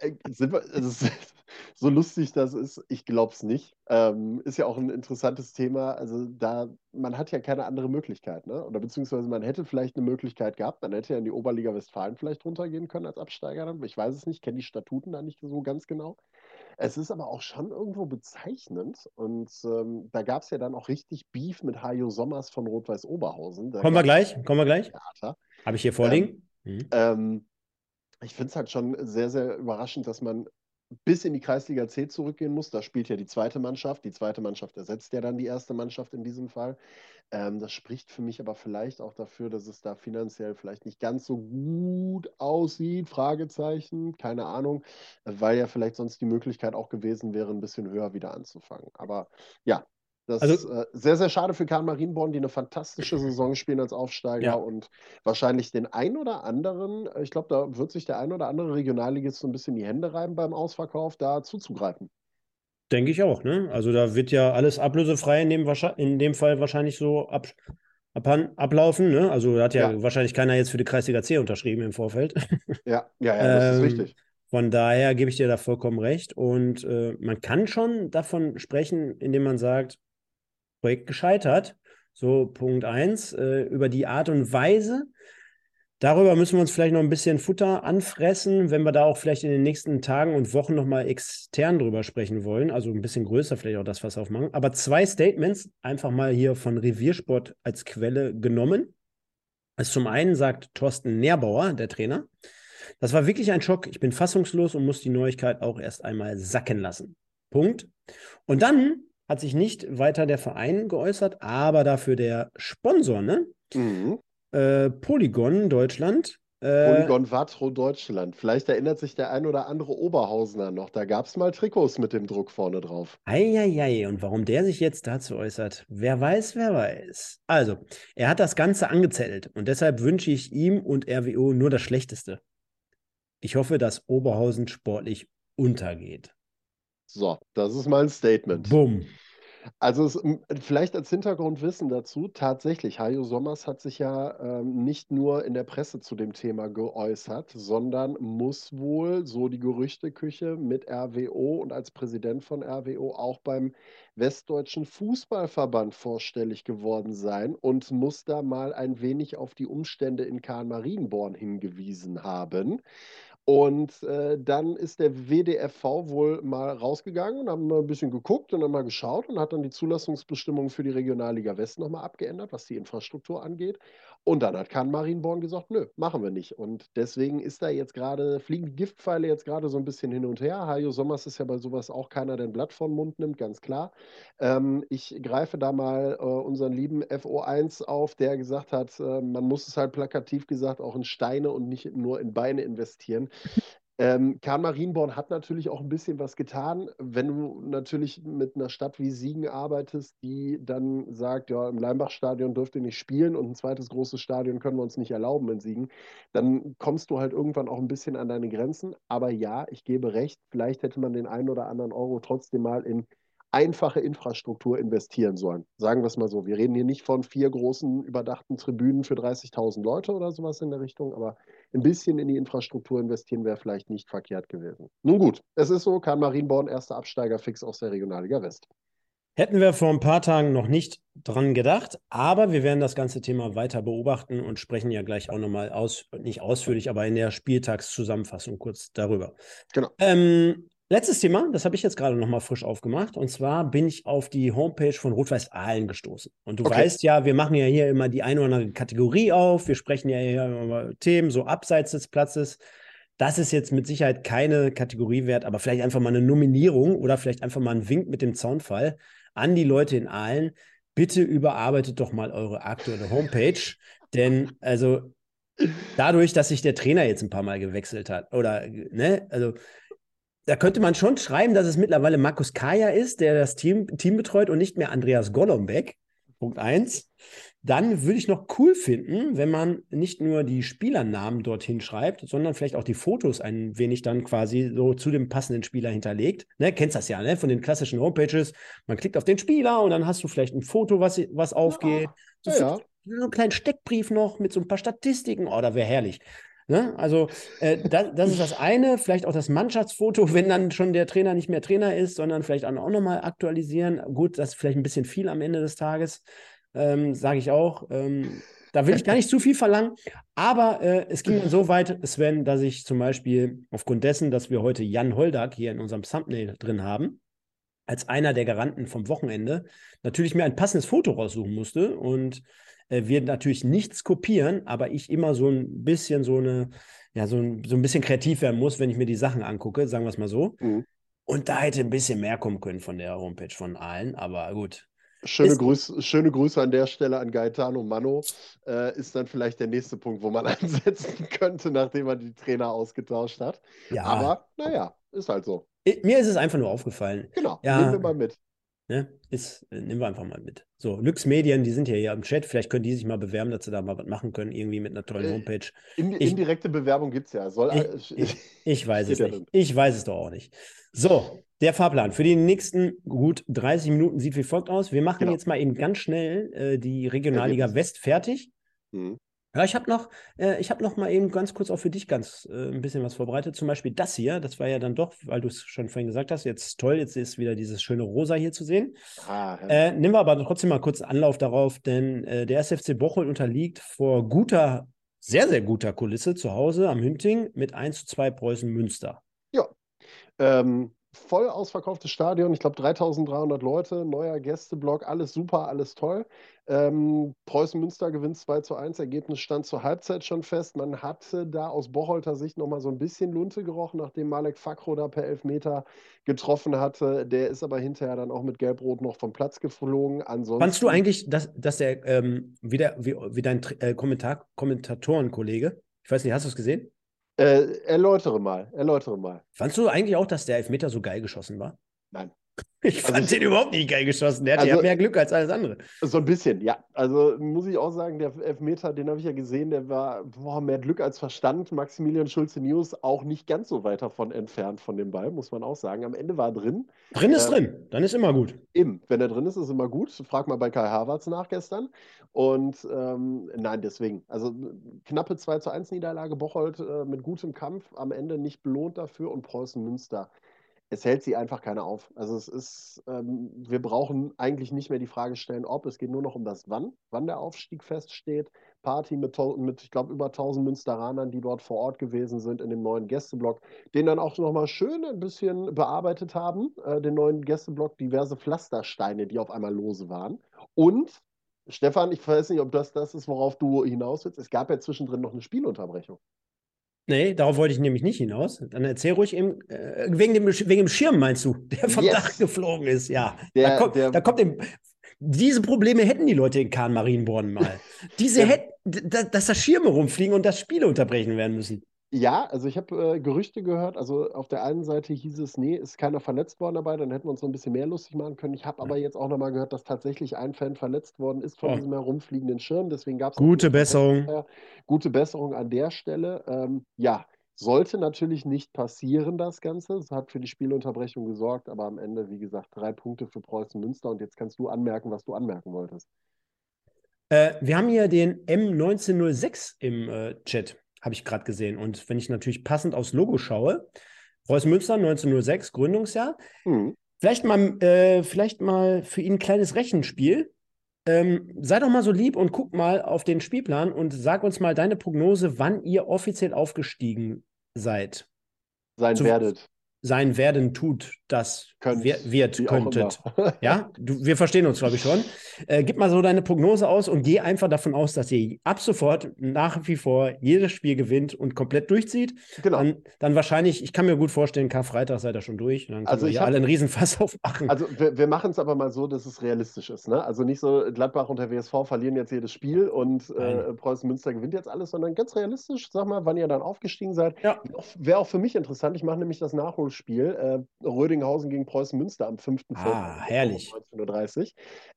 Speaker 2: äh, sind wir, also, so lustig das ist, ich glaube es nicht. Ähm, ist ja auch ein interessantes Thema. Also da, man hat ja keine andere Möglichkeit, ne? Oder beziehungsweise man hätte vielleicht eine Möglichkeit gehabt, man hätte ja in die Oberliga Westfalen vielleicht runtergehen können als Absteiger. Ich weiß es nicht, kenne die Statuten da nicht so ganz genau. Es ist aber auch schon irgendwo bezeichnend und ähm, da gab es ja dann auch richtig Beef mit Hajo Sommers von Rot-Weiß Oberhausen. Da
Speaker 1: kommen wir gleich, kommen wir gleich. Habe ich hier vorliegen.
Speaker 2: Ähm, mhm. ähm, ich finde es halt schon sehr, sehr überraschend, dass man bis in die Kreisliga C zurückgehen muss. Da spielt ja die zweite Mannschaft. Die zweite Mannschaft ersetzt ja dann die erste Mannschaft in diesem Fall. Ähm, das spricht für mich aber vielleicht auch dafür, dass es da finanziell vielleicht nicht ganz so gut aussieht. Fragezeichen, keine Ahnung, weil ja vielleicht sonst die Möglichkeit auch gewesen wäre, ein bisschen höher wieder anzufangen. Aber ja, das also, ist äh, sehr, sehr schade für Karl Marienborn, die eine fantastische Saison spielen als Aufsteiger ja. und wahrscheinlich den ein oder anderen, äh, ich glaube, da wird sich der ein oder andere Regionalligist so ein bisschen die Hände reiben beim Ausverkauf, da zuzugreifen.
Speaker 1: Denke ich auch, ne? Also da wird ja alles ablösefrei in dem, in dem Fall wahrscheinlich so ab, ab, ablaufen, ne? Also da hat ja, ja, wahrscheinlich keiner jetzt für die Kreisliga C unterschrieben im Vorfeld.
Speaker 2: Ja, ja, ja, das ähm, ist richtig.
Speaker 1: Von daher gebe ich dir da vollkommen recht. Und äh, man kann schon davon sprechen, indem man sagt, Projekt gescheitert. So, Punkt eins. Äh, über die Art und Weise. Darüber müssen wir uns vielleicht noch ein bisschen Futter anfressen, wenn wir da auch vielleicht in den nächsten Tagen und Wochen nochmal extern drüber sprechen wollen. Also ein bisschen größer vielleicht auch das Fass aufmachen. Aber zwei Statements einfach mal hier von Reviersport als Quelle genommen. Also zum einen sagt Thorsten Nährbauer, der Trainer, das war wirklich ein Schock. Ich bin fassungslos und muss die Neuigkeit auch erst einmal sacken lassen. Punkt. Und dann hat sich nicht weiter der Verein geäußert, aber dafür der Sponsor, ne? Mhm. Äh, Polygon Deutschland
Speaker 2: Äh, Polygon Vatro Deutschland. Vielleicht erinnert sich der ein oder andere Oberhausener noch. Da gab es mal Trikots mit dem Druck vorne drauf.
Speaker 1: Eieiei, und warum der sich jetzt dazu äußert, wer weiß, wer weiß. Also, er hat das Ganze angezettelt und deshalb wünsche ich ihm und RWO nur das Schlechteste. Ich hoffe, dass Oberhausen sportlich untergeht.
Speaker 2: So, das ist mal ein Statement.
Speaker 1: Bumm.
Speaker 2: Also es, vielleicht als Hintergrundwissen dazu, tatsächlich, Hajo Sommers hat sich ja ähm, nicht nur in der Presse zu dem Thema geäußert, sondern muss wohl, so die Gerüchteküche, mit RWO und als Präsident von RWO auch beim Westdeutschen Fußballverband vorstellig geworden sein und muss da mal ein wenig auf die Umstände in Karl-Marienborn hingewiesen haben. Und äh, dann ist der WDFV wohl mal rausgegangen und haben mal ein bisschen geguckt und dann mal geschaut und hat dann die Zulassungsbestimmungen für die Regionalliga West nochmal abgeändert, was die Infrastruktur angeht. Und dann hat Kahn Marienborn gesagt, nö, machen wir nicht. Und deswegen ist da jetzt gerade, fliegen die Giftpfeile jetzt gerade so ein bisschen hin und her. Hajo Sommers ist ja bei sowas auch keiner, der ein Blatt vor den Mund nimmt, ganz klar. Ähm, ich greife da mal äh, unseren lieben FO1 auf, der gesagt hat, äh, man muss es halt plakativ gesagt auch in Steine und nicht nur in Beine investieren. Ähm, Kahn Marienborn hat natürlich auch ein bisschen was getan. Wenn du natürlich mit einer Stadt wie Siegen arbeitest, die dann sagt, ja, im Leimbach-Stadion dürft ihr nicht spielen und ein zweites großes Stadion können wir uns nicht erlauben in Siegen, dann kommst du halt irgendwann auch ein bisschen an deine Grenzen. Aber ja, ich gebe recht, vielleicht hätte man den einen oder anderen Euro trotzdem mal in einfache Infrastruktur investieren sollen. Sagen wir es mal so. Wir reden hier nicht von vier großen überdachten Tribünen für 30.000 Leute oder sowas in der Richtung, aber ein bisschen in die Infrastruktur investieren wäre vielleicht nicht verkehrt gewesen. Nun gut, es ist so, kann Marienborn erster Absteiger fix aus der Regionalliga West.
Speaker 1: Hätten wir vor ein paar Tagen noch nicht dran gedacht, aber wir werden das ganze Thema weiter beobachten und sprechen ja gleich auch nochmal aus, nicht ausführlich, aber in der Spieltagszusammenfassung kurz darüber. Genau. Ähm, Letztes Thema, das habe ich jetzt gerade nochmal frisch aufgemacht. Und zwar bin ich auf die Homepage von Rot-Weiß Aalen gestoßen. Und du okay. weißt ja, wir machen ja hier immer die eine oder andere Kategorie auf. Wir sprechen ja hier über Themen so abseits des Platzes. Das ist jetzt mit Sicherheit keine Kategorie wert, aber vielleicht einfach mal eine Nominierung oder vielleicht einfach mal ein Wink mit dem Zaunfall an die Leute in Aalen. Bitte überarbeitet doch mal eure aktuelle Homepage. Denn also dadurch, dass sich der Trainer jetzt ein paar Mal gewechselt hat oder, ne, also da könnte man schon schreiben, dass es mittlerweile Markus Kaya ist, der das Team, Team betreut und nicht mehr Andreas Golombek. Punkt eins. Dann würde ich noch cool finden, wenn man nicht nur die Spielernamen dorthin schreibt, sondern vielleicht auch die Fotos ein wenig dann quasi so zu dem passenden Spieler hinterlegt. Ne, kennst das ja, ne? Von den klassischen Homepages. Man klickt auf den Spieler und dann hast du vielleicht ein Foto, was, was aufgeht. So, ja, ja. so einen kleinen Steckbrief noch mit so ein paar Statistiken. Oh, da wäre herrlich. Ne? Also äh, das, das, ist das eine, vielleicht auch das Mannschaftsfoto, wenn dann schon der Trainer nicht mehr Trainer ist, sondern vielleicht auch nochmal aktualisieren. Gut, das ist vielleicht ein bisschen viel am Ende des Tages, ähm, sage ich auch. Ähm, da will ich gar nicht zu viel verlangen, aber äh, es ging dann so weit, Sven, dass ich zum Beispiel aufgrund dessen, dass wir heute Jan Holdak hier in unserem Thumbnail drin haben, als einer der Garanten vom Wochenende, natürlich mir ein passendes Foto raussuchen musste und wir natürlich nichts kopieren, aber ich immer so ein bisschen so eine, ja, so ein, so ein bisschen kreativ werden muss, wenn ich mir die Sachen angucke, sagen wir es mal so. Mhm. Und da hätte ein bisschen mehr kommen können von der Homepage von allen, aber gut.
Speaker 2: Schöne, Grüß, schöne Grüße an der Stelle an Gaetano Mano. Äh, ist dann vielleicht der nächste Punkt, wo man ansetzen könnte, nachdem man die Trainer ausgetauscht hat. Ja. Aber naja, ist halt so.
Speaker 1: Mir ist es einfach nur aufgefallen.
Speaker 2: Genau, ja, nehmen wir mal mit.
Speaker 1: Ne? Ist, äh, nehmen wir einfach mal mit. So, Lux Medien, die sind ja hier im Chat. Vielleicht können die sich mal bewerben, dass sie da mal was machen können, irgendwie mit einer tollen äh, Homepage.
Speaker 2: In, ich, indirekte Bewerbung gibt es ja. Soll,
Speaker 1: ich, ich, ich weiß es nicht. Ich weiß es doch auch nicht. So, der Fahrplan für die nächsten gut 30 Minuten sieht wie folgt aus. Wir machen genau. jetzt mal eben ganz schnell äh, die Regionalliga West fertig. Mhm. Ja, ich habe noch, äh, ich habe noch mal eben ganz kurz auch für dich ganz äh, ein bisschen was vorbereitet. Zum Beispiel das hier, das war ja dann doch, weil du es schon vorhin gesagt hast, jetzt toll, jetzt ist wieder dieses schöne Rosa hier zu sehen. Ah, ja. äh, nehmen wir aber trotzdem mal kurz Anlauf darauf, denn äh, der SFC Bocholt unterliegt vor guter, sehr, sehr guter Kulisse zu Hause am Hünting mit 1 zu 2 Preußen Münster.
Speaker 2: Ja. Ähm, voll ausverkauftes Stadion, ich glaube 3300 Leute, neuer Gästeblock, alles super, alles toll. Ähm, Preußen Münster gewinnt 2 zu 1, Ergebnis stand zur Halbzeit schon fest. Man hatte da aus Bocholter Sicht nochmal so ein bisschen Lunte gerochen, nachdem Malek Fakro da per Elfmeter getroffen hatte. Der ist aber hinterher dann auch mit Gelb-Rot noch vom Platz geflogen.
Speaker 1: Ansonsten Fandst du eigentlich, dass, dass der, ähm, wie, der, wie, wie dein äh, Kommentar, Kommentatorenkollege, Ich weiß nicht, hast du es gesehen?
Speaker 2: Äh, erläutere mal, erläutere mal.
Speaker 1: Fandst du eigentlich auch, dass der Elfmeter so geil geschossen war?
Speaker 2: Nein.
Speaker 1: Ich fand also, den überhaupt nicht geil geschossen. Der also, hat mehr Glück als alles andere.
Speaker 2: So ein bisschen, ja. Also muss ich auch sagen, der Elfmeter, den habe ich ja gesehen, der war boah, mehr Glück als Verstand. Maximilian Schulze-News auch nicht ganz so weit davon entfernt von dem Ball, muss man auch sagen. Am Ende war er drin.
Speaker 1: Drin ist äh, drin, dann ist immer gut.
Speaker 2: Eben, wenn er drin ist, ist immer gut. Frag mal bei Kai Havertz nach gestern. Und ähm, nein, deswegen. Also knappe 2 zu 1 Niederlage, Bocholt äh, mit gutem Kampf, am Ende nicht belohnt dafür und Preußen Münster es hält sie einfach keiner auf. Also es ist, ähm, wir brauchen eigentlich nicht mehr die Frage stellen, ob, es geht nur noch um das Wann, wann der Aufstieg feststeht. Party mit, mit ich glaube, über 1000 Münsteranern, die dort vor Ort gewesen sind in dem neuen Gästeblock, den dann auch nochmal schön ein bisschen bearbeitet haben, äh, den neuen Gästeblock, diverse Pflastersteine, die auf einmal lose waren. Und, Stefan, ich weiß nicht, ob das das ist, worauf du hinaus willst, es gab ja zwischendrin noch eine Spielunterbrechung.
Speaker 1: Nee, darauf wollte ich nämlich nicht hinaus. Dann erzähl ruhig eben, äh, wegen, dem, wegen dem Schirm meinst du, der vom yes. Dach geflogen ist, ja. Der, da, kommt, der, da kommt dem, diese Probleme hätten die Leute in Kahn Marienborn mal. Diese ja. hätten, dass da Schirme rumfliegen und das Spiele unterbrechen werden müssen.
Speaker 2: Ja, also ich habe äh, Gerüchte gehört. Also auf der einen Seite hieß es, nee, ist keiner verletzt worden dabei, dann hätten wir uns noch ein bisschen mehr lustig machen können. Ich habe aber jetzt auch nochmal gehört, dass tatsächlich ein Fan verletzt worden ist von oh. diesem herumfliegenden Schirm. Deswegen gab es
Speaker 1: gute Besserung.
Speaker 2: Gute Besserung an der Stelle. Ähm, ja, sollte natürlich nicht passieren, das Ganze. Es hat für die Spielunterbrechung gesorgt, aber am Ende, wie gesagt, drei Punkte für Preußen Münster. Und jetzt kannst du anmerken, was du anmerken wolltest.
Speaker 1: Äh, wir haben hier den M1906 im äh, Chat habe ich gerade gesehen. Und wenn ich natürlich passend aufs Logo schaue, Preußen Münster 1906, Gründungsjahr. Mhm. Vielleicht, mal, äh, vielleicht mal für ihn ein kleines Rechenspiel. Ähm, sei doch mal so lieb und guck mal auf den Spielplan und sag uns mal deine Prognose, wann ihr offiziell aufgestiegen seid.
Speaker 2: Sein Zu, werdet
Speaker 1: sein werden tut, das Könnt, wird, könntet. ja, du, wir verstehen uns, glaube ich, schon. Äh, gib mal so deine Prognose aus und geh einfach davon aus, dass ihr ab sofort nach wie vor jedes Spiel gewinnt und komplett durchzieht. Genau. Dann, dann wahrscheinlich, ich kann mir gut vorstellen, Karfreitag seid ihr schon durch. Dann
Speaker 2: also
Speaker 1: ich
Speaker 2: hab,
Speaker 1: alle einen Riesenfass aufmachen.
Speaker 2: Also wir, wir machen es aber mal so, dass es realistisch ist. Ne? Also nicht so, Gladbach und der WSV verlieren jetzt jedes Spiel und äh, Preußen Münster gewinnt jetzt alles, sondern ganz realistisch, sag mal, wann ihr dann aufgestiegen seid. Ja. Wäre auch für mich interessant. Ich mache nämlich das Nachholspiel Spiel. Äh, Rödinghausen gegen Preußen Münster am 5.
Speaker 1: Ah, herrlich.
Speaker 2: 19.30 Uhr.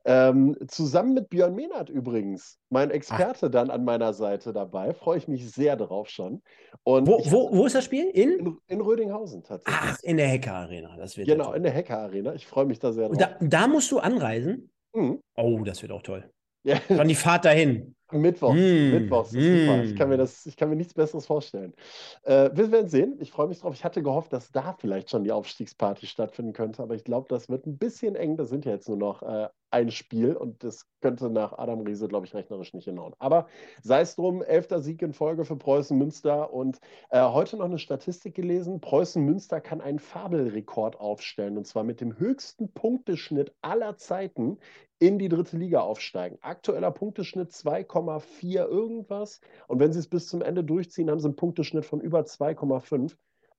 Speaker 2: Ähm, zusammen mit Björn Mehnert übrigens, mein Experte Ach. dann an meiner Seite dabei. Freue ich mich sehr darauf schon.
Speaker 1: Und wo, wo, wo ist das Spiel?
Speaker 2: In? in? In, Rödinghausen tatsächlich.
Speaker 1: Ach, in der Hacker Arena. Das wird
Speaker 2: genau, in der Hacker Arena. Ich freue mich da sehr drauf.
Speaker 1: Da, da musst du anreisen? Mhm. Oh, das wird auch toll. Ja. Dann die Fahrt dahin.
Speaker 2: Mittwochs. Mm, Mittwochs. Mm. Super. Ich kann, mir das, ich kann mir nichts Besseres vorstellen. Äh, wir werden sehen. Ich freue mich drauf. Ich hatte gehofft, dass da vielleicht schon die Aufstiegsparty stattfinden könnte, aber ich glaube, das wird ein bisschen eng. Das sind ja jetzt nur noch äh, ein Spiel und das könnte nach Adam Riese, glaube ich, rechnerisch nicht hinhauen. Aber sei es drum, elfter Sieg in Folge für Preußen Münster und äh, heute noch eine Statistik gelesen. Preußen Münster kann einen Fabelrekord aufstellen und zwar mit dem höchsten Punkteschnitt aller Zeiten in die dritte Liga aufsteigen. Aktueller Punkteschnitt 2,4 irgendwas. Und wenn sie es bis zum Ende durchziehen, haben sie einen Punkteschnitt von über 2,5.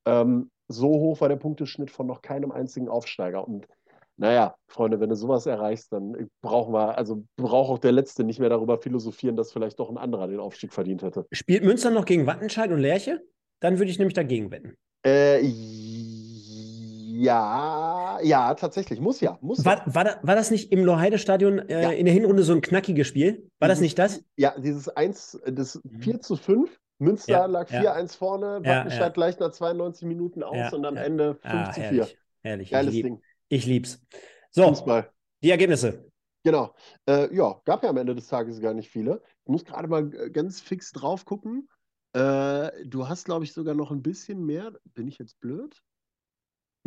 Speaker 2: Ähm, so hoch war der Punkteschnitt von noch keinem einzigen Aufsteiger. Und naja, Freunde, wenn du sowas erreichst, dann brauchen wir, also braucht auch der Letzte nicht mehr darüber philosophieren, dass vielleicht doch ein anderer den Aufstieg verdient hätte.
Speaker 1: Spielt Münster noch gegen Wattenscheid und Lerche? Dann würde ich nämlich dagegen wetten.
Speaker 2: Äh, ja, ja, tatsächlich. Muss ja. Muss
Speaker 1: war,
Speaker 2: ja.
Speaker 1: War, da, war das nicht im Loheide-Stadion äh, ja. in der Hinrunde so ein knackiges Spiel? War das nicht das?
Speaker 2: Ja, dieses 1, das 4 mhm. zu 5. Münster ja, lag 4-1 vorne, Wattenscheid gleich nach 92 Minuten aus und am Ende 5 ah, zu 4.
Speaker 1: Herrlich, herrlich. Geiles ich Ding. Ich lieb's. So, Fußball. die Ergebnisse.
Speaker 2: Genau. Äh, ja, gab ja am Ende des Tages gar nicht viele. Ich muss gerade mal ganz fix drauf gucken. Äh, du hast, glaube ich, sogar noch ein bisschen mehr. Bin ich jetzt blöd?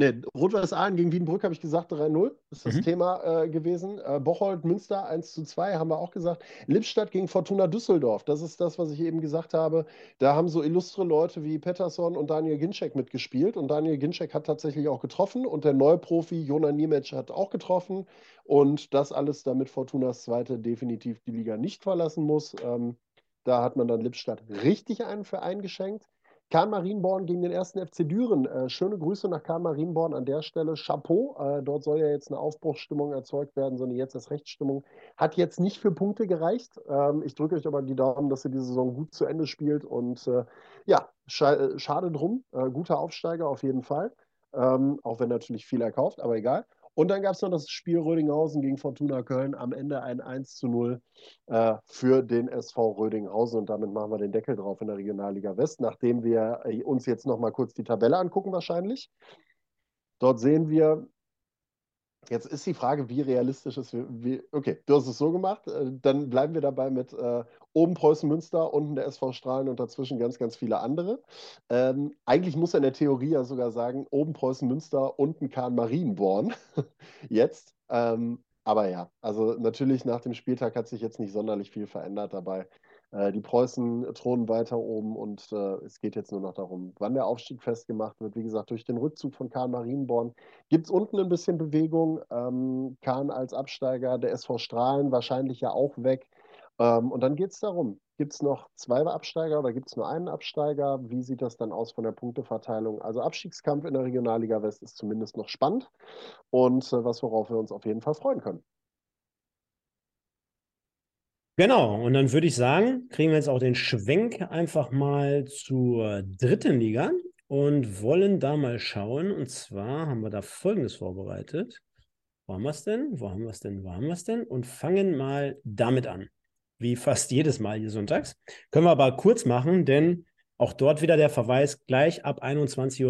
Speaker 2: Ne, Rot-Weiß Aalen gegen Wiedenbrück habe ich gesagt 3-0. Ist das mhm. Thema äh, gewesen. Äh, Bocholt, Münster 1 zu 2 haben wir auch gesagt. Lippstadt gegen Fortuna Düsseldorf. Das ist das, was ich eben gesagt habe. Da haben so illustre Leute wie Pettersson und Daniel Ginczek mitgespielt. Und Daniel Ginczek hat tatsächlich auch getroffen. Und der Neuprofi Jona Niemetsch hat auch getroffen. Und das alles, damit Fortunas Zweite definitiv die Liga nicht verlassen muss. Ähm, da hat man dann Lippstadt richtig einen für eingeschenkt. Kahn Marienborn gegen den ersten FC Düren. Äh, schöne Grüße nach Kahn Marienborn an der Stelle. Chapeau. Äh, dort soll ja jetzt eine Aufbruchsstimmung erzeugt werden, sondern jetzt ist Rechtsstimmung. Hat jetzt nicht für Punkte gereicht. Ähm, ich drücke euch aber die Daumen, dass ihr die Saison gut zu Ende spielt. Und äh, ja, scha äh, schade drum. Äh, guter Aufsteiger auf jeden Fall. Ähm, auch wenn natürlich viel erkauft, aber egal. Und dann gab es noch das Spiel Rödinghausen gegen Fortuna Köln. Am Ende ein 1 zu 0 äh, für den SV Rödinghausen. Und damit machen wir den Deckel drauf in der Regionalliga West, nachdem wir äh, uns jetzt noch mal kurz die Tabelle angucken wahrscheinlich. Dort sehen wir, Jetzt ist die Frage, wie realistisch ist. Wie, okay, du hast es so gemacht. Äh, dann bleiben wir dabei mit äh, oben Preußen Münster, unten der SV Strahlen und dazwischen ganz, ganz viele andere. Ähm, eigentlich muss er in der Theorie ja sogar sagen, oben Preußen Münster, unten Kahn Marienborn. jetzt. Ähm, aber ja, also natürlich nach dem Spieltag hat sich jetzt nicht sonderlich viel verändert dabei. Äh, die Preußen thronen weiter oben und äh, es geht jetzt nur noch darum, wann der Aufstieg festgemacht wird. Wie gesagt, durch den Rückzug von Kahn Marienborn gibt es unten ein bisschen Bewegung. Ähm, Kahn als Absteiger, der SV Strahlen wahrscheinlich ja auch weg. Ähm, und dann geht es darum, gibt es noch zwei Absteiger oder gibt es nur einen Absteiger? Wie sieht das dann aus von der Punkteverteilung? Also Abstiegskampf in der Regionalliga West ist zumindest noch spannend und äh, was, worauf wir uns auf jeden Fall freuen können.
Speaker 1: Genau, und dann würde ich sagen, kriegen wir jetzt auch den Schwenk einfach mal zur dritten Liga und wollen da mal schauen. Und zwar haben wir da Folgendes vorbereitet. Wo haben wir es denn? Wo haben wir es denn? Wo haben wir es denn? Und fangen mal damit an. Wie fast jedes Mal hier sonntags. Können wir aber kurz machen, denn auch dort wieder der Verweis gleich ab 21.30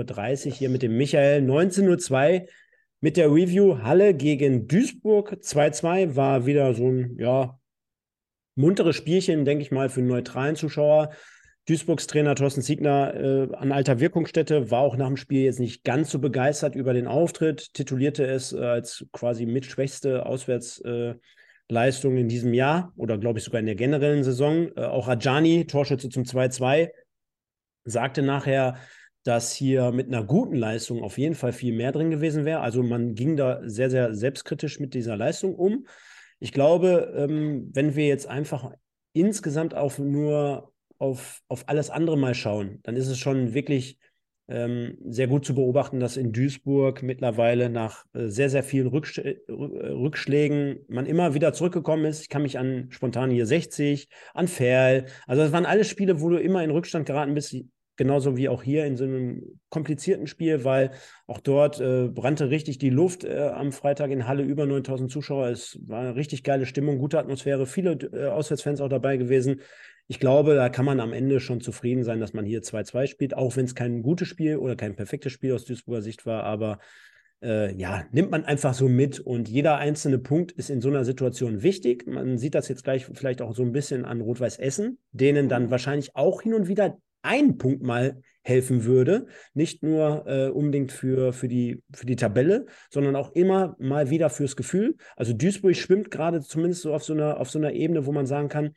Speaker 1: Uhr hier mit dem Michael 19.02 Uhr mit der Review Halle gegen Duisburg 2-2 war wieder so ein, ja, muntere Spielchen, denke ich mal, für einen neutralen Zuschauer. Duisburgs Trainer Thorsten Siegner äh, an alter Wirkungsstätte war auch nach dem Spiel jetzt nicht ganz so begeistert über den Auftritt, titulierte es äh, als quasi mitschwächste Auswärtsleistung äh, in diesem Jahr oder glaube ich sogar in der generellen Saison. Äh, auch Ajani, Torschütze zum 2-2, sagte nachher, dass hier mit einer guten Leistung auf jeden Fall viel mehr drin gewesen wäre. Also man ging da sehr, sehr selbstkritisch mit dieser Leistung um. Ich glaube, ähm, wenn wir jetzt einfach insgesamt auf nur auf, auf alles andere mal schauen, dann ist es schon wirklich ähm, sehr gut zu beobachten, dass in Duisburg mittlerweile nach äh, sehr, sehr vielen Rücksch äh, Rückschlägen man immer wieder zurückgekommen ist. Ich kann mich an spontan hier 60, an Ferl. Also das waren alle Spiele, wo du immer in Rückstand geraten bist. Genauso wie auch hier in so einem komplizierten Spiel, weil auch dort äh, brannte richtig die Luft äh, am Freitag in Halle, über 9000 Zuschauer. Es war eine richtig geile Stimmung, gute Atmosphäre, viele äh, Auswärtsfans auch dabei gewesen. Ich glaube, da kann man am Ende schon zufrieden sein, dass man hier 2-2 spielt, auch wenn es kein gutes Spiel oder kein perfektes Spiel aus Duisburger Sicht war. Aber äh, ja, nimmt man einfach so mit und jeder einzelne Punkt ist in so einer Situation wichtig. Man sieht das jetzt gleich vielleicht auch so ein bisschen an Rot-Weiß Essen, denen dann wahrscheinlich auch hin und wieder ein Punkt mal helfen würde. Nicht nur äh, unbedingt für, für, die, für die Tabelle, sondern auch immer mal wieder fürs Gefühl. Also Duisburg schwimmt gerade zumindest so auf so, einer, auf so einer Ebene, wo man sagen kann,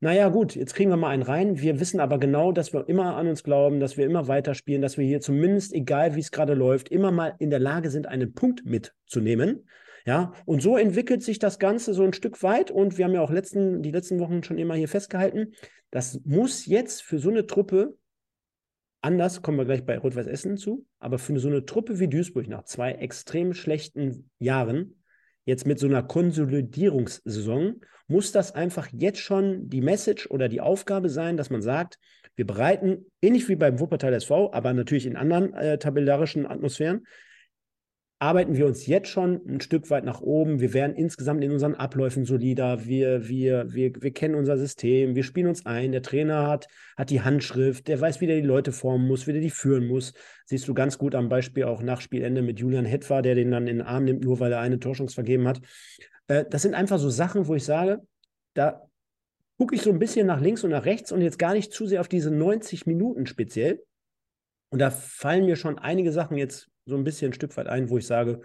Speaker 1: naja gut, jetzt kriegen wir mal einen rein. Wir wissen aber genau, dass wir immer an uns glauben, dass wir immer weiterspielen, dass wir hier zumindest, egal wie es gerade läuft, immer mal in der Lage sind, einen Punkt mitzunehmen. Ja, und so entwickelt sich das Ganze so ein Stück weit und wir haben ja auch letzten, die letzten Wochen schon immer hier festgehalten, das muss jetzt für so eine Truppe anders, kommen wir gleich bei Rot-Weiß Essen zu, aber für so eine Truppe wie Duisburg nach zwei extrem schlechten Jahren, jetzt mit so einer Konsolidierungssaison, muss das einfach jetzt schon die Message oder die Aufgabe sein, dass man sagt, wir bereiten, ähnlich wie beim Wuppertal SV, aber natürlich in anderen äh, tabellarischen Atmosphären, arbeiten wir uns jetzt schon ein Stück weit nach oben. Wir werden insgesamt in unseren Abläufen solider. Wir, wir, wir, wir kennen unser System. Wir spielen uns ein. Der Trainer hat, hat die Handschrift. Der weiß, wie der die Leute formen muss, wie der die führen muss. Siehst du ganz gut am Beispiel auch nach Spielende mit Julian Hetwa, der den dann in den Arm nimmt, nur weil er eine Torschance vergeben hat. Äh, das sind einfach so Sachen, wo ich sage, da gucke ich so ein bisschen nach links und nach rechts und jetzt gar nicht zu sehr auf diese 90 Minuten speziell. Und da fallen mir schon einige Sachen jetzt so ein bisschen ein Stück weit ein, wo ich sage,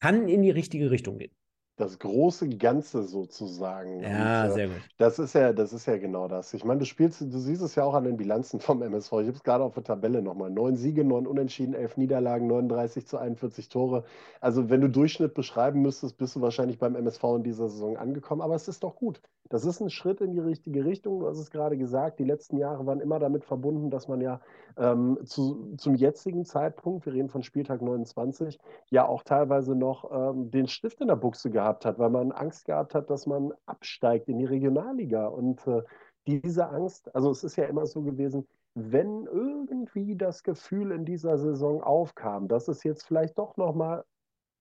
Speaker 1: kann in die richtige Richtung gehen.
Speaker 2: Das große Ganze sozusagen.
Speaker 1: Ja, Und, äh, sehr gut.
Speaker 2: Das ist ja, das ist ja genau das. Ich meine, du spielst, du siehst es ja auch an den Bilanzen vom MSV. Ich habe es gerade auf der Tabelle nochmal. Neun Siege, neun Unentschieden, elf Niederlagen, 39 zu 41 Tore. Also wenn du Durchschnitt beschreiben müsstest, bist du wahrscheinlich beim MSV in dieser Saison angekommen. Aber es ist doch gut. Das ist ein Schritt in die richtige Richtung. Du hast es gerade gesagt, die letzten Jahre waren immer damit verbunden, dass man ja ähm, zu, zum jetzigen Zeitpunkt, wir reden von Spieltag 29, ja auch teilweise noch ähm, den Stift in der Buchse gehabt hat, weil man Angst gehabt hat, dass man absteigt in die Regionalliga. Und äh, diese Angst, also es ist ja immer so gewesen, wenn irgendwie das Gefühl in dieser Saison aufkam, dass es jetzt vielleicht doch nochmal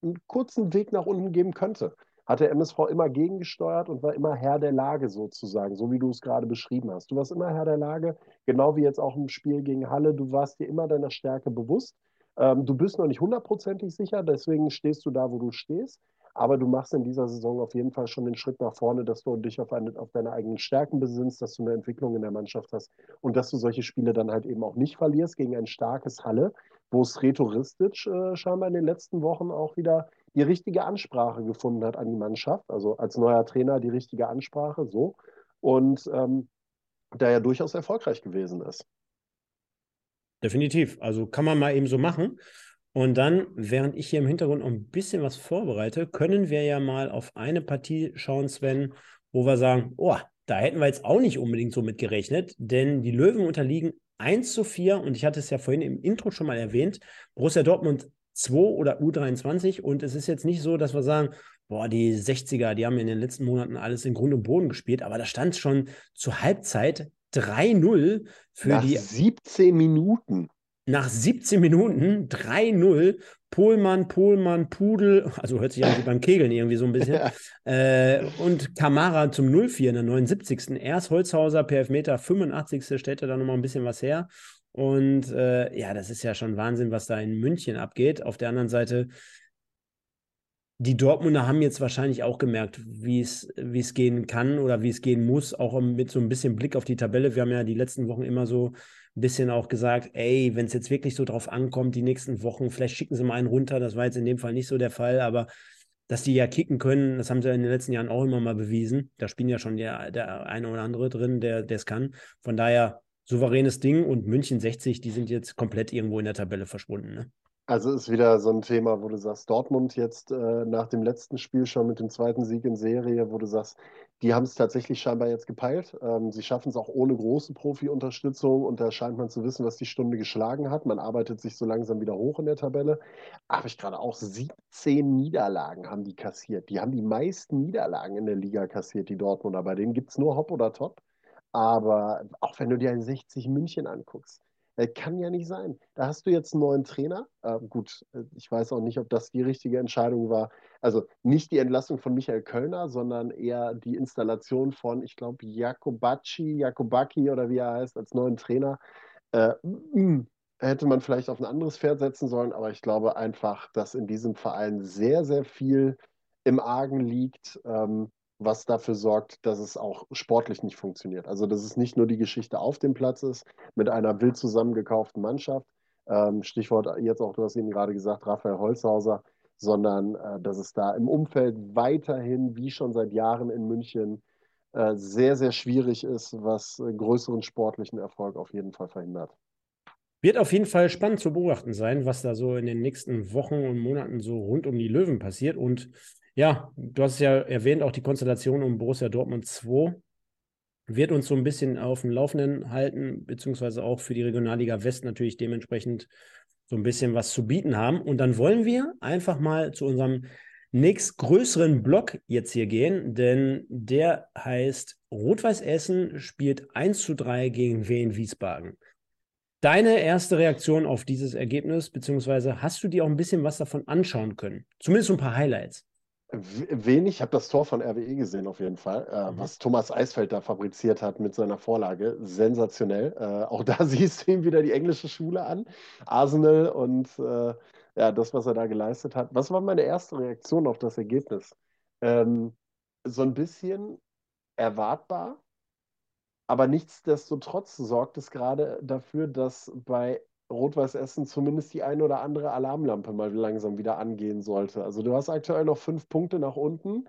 Speaker 2: einen kurzen Weg nach unten geben könnte, hat der MSV immer gegengesteuert und war immer Herr der Lage sozusagen, so wie du es gerade beschrieben hast. Du warst immer Herr der Lage, genau wie jetzt auch im Spiel gegen Halle. Du warst dir immer deiner Stärke bewusst. Ähm, du bist noch nicht hundertprozentig sicher, deswegen stehst du da, wo du stehst. Aber du machst in dieser Saison auf jeden Fall schon den Schritt nach vorne, dass du dich auf, eine, auf deine eigenen Stärken besinnst, dass du eine Entwicklung in der Mannschaft hast und dass du solche Spiele dann halt eben auch nicht verlierst gegen ein starkes Halle, wo es rhetoristisch äh, scheinbar in den letzten Wochen auch wieder die richtige Ansprache gefunden hat an die Mannschaft, also als neuer Trainer die richtige Ansprache, so. Und ähm, der ja durchaus erfolgreich gewesen ist.
Speaker 1: Definitiv. Also kann man mal eben so machen. Und dann, während ich hier im Hintergrund noch ein bisschen was vorbereite, können wir ja mal auf eine Partie schauen, Sven, wo wir sagen, oh, da hätten wir jetzt auch nicht unbedingt so mit gerechnet, denn die Löwen unterliegen 1 zu 4 und ich hatte es ja vorhin im Intro schon mal erwähnt, Borussia Dortmund 2 oder U23 und es ist jetzt nicht so, dass wir sagen, boah, die 60er, die haben in den letzten Monaten alles in Grund und Boden gespielt, aber da stand schon zur Halbzeit 3-0 für
Speaker 2: Nach
Speaker 1: die
Speaker 2: 17 Minuten
Speaker 1: nach 17 Minuten 3-0. Pohlmann, Pohlmann, Pudel, also hört sich an wie beim Kegeln irgendwie so ein bisschen. Ja. Äh, und Kamara zum 0-4 in der 79. Erst Holzhauser per Elfmeter, 85. stellt er da nochmal ein bisschen was her. Und äh, ja, das ist ja schon Wahnsinn, was da in München abgeht. Auf der anderen Seite, die Dortmunder haben jetzt wahrscheinlich auch gemerkt, wie es gehen kann oder wie es gehen muss, auch mit so ein bisschen Blick auf die Tabelle. Wir haben ja die letzten Wochen immer so ein bisschen auch gesagt, ey, wenn es jetzt wirklich so drauf ankommt, die nächsten Wochen, vielleicht schicken sie mal einen runter. Das war jetzt in dem Fall nicht so der Fall, aber dass die ja kicken können, das haben sie in den letzten Jahren auch immer mal bewiesen. Da spielen ja schon der, der eine oder andere drin, der es kann. Von daher souveränes Ding und München 60, die sind jetzt komplett irgendwo in der Tabelle verschwunden. Ne?
Speaker 2: Also ist wieder so ein Thema, wo du sagst, Dortmund jetzt äh, nach dem letzten Spiel schon mit dem zweiten Sieg in Serie, wo du sagst, die haben es tatsächlich scheinbar jetzt gepeilt. Ähm, sie schaffen es auch ohne große Profi-Unterstützung und da scheint man zu wissen, was die Stunde geschlagen hat. Man arbeitet sich so langsam wieder hoch in der Tabelle. Aber ich gerade auch 17 Niederlagen haben die kassiert. Die haben die meisten Niederlagen in der Liga kassiert, die Dortmunder. Bei denen gibt es nur Hopp oder Top. Aber auch wenn du dir 60 München anguckst, äh, kann ja nicht sein. Da hast du jetzt einen neuen Trainer. Äh, gut, ich weiß auch nicht, ob das die richtige Entscheidung war. Also nicht die Entlassung von Michael Kölner, sondern eher die Installation von, ich glaube, Jakobacci, Jakobaki oder wie er heißt, als neuen Trainer. Äh, mm, hätte man vielleicht auf ein anderes Pferd setzen sollen, aber ich glaube einfach, dass in diesem Verein sehr, sehr viel im Argen liegt. Ähm, was dafür sorgt, dass es auch sportlich nicht funktioniert. Also dass es nicht nur die Geschichte auf dem Platz ist mit einer wild zusammengekauften Mannschaft, ähm, Stichwort jetzt auch, du hast eben gerade gesagt, Raphael Holzhauser, sondern äh, dass es da im Umfeld weiterhin, wie schon seit Jahren in München, äh, sehr, sehr schwierig ist, was äh, größeren sportlichen Erfolg auf jeden Fall verhindert.
Speaker 1: Wird auf jeden Fall spannend zu beobachten sein, was da so in den nächsten Wochen und Monaten so rund um die Löwen passiert. Und ja, du hast es ja erwähnt, auch die Konstellation um Borussia Dortmund 2 wird uns so ein bisschen auf dem Laufenden halten, beziehungsweise auch für die Regionalliga West natürlich dementsprechend so ein bisschen was zu bieten haben. Und dann wollen wir einfach mal zu unserem nächstgrößeren Block jetzt hier gehen, denn der heißt Rot-Weiß Essen spielt 1 zu 3 gegen Wien Wiesbaden. Deine erste Reaktion auf dieses Ergebnis, beziehungsweise hast du dir auch ein bisschen was davon anschauen können? Zumindest ein paar Highlights.
Speaker 2: Wenig, ich habe das Tor von RWE gesehen auf jeden Fall, äh, mhm. was Thomas Eisfeld da fabriziert hat mit seiner Vorlage. Sensationell. Äh, auch da siehst du ihm wieder die englische Schule an. Arsenal und äh, ja, das, was er da geleistet hat. Was war meine erste Reaktion auf das Ergebnis? Ähm, so ein bisschen erwartbar, aber nichtsdestotrotz sorgt es gerade dafür, dass bei Rot-Weiß Essen zumindest die eine oder andere Alarmlampe mal langsam wieder angehen sollte. Also du hast aktuell noch fünf Punkte nach unten.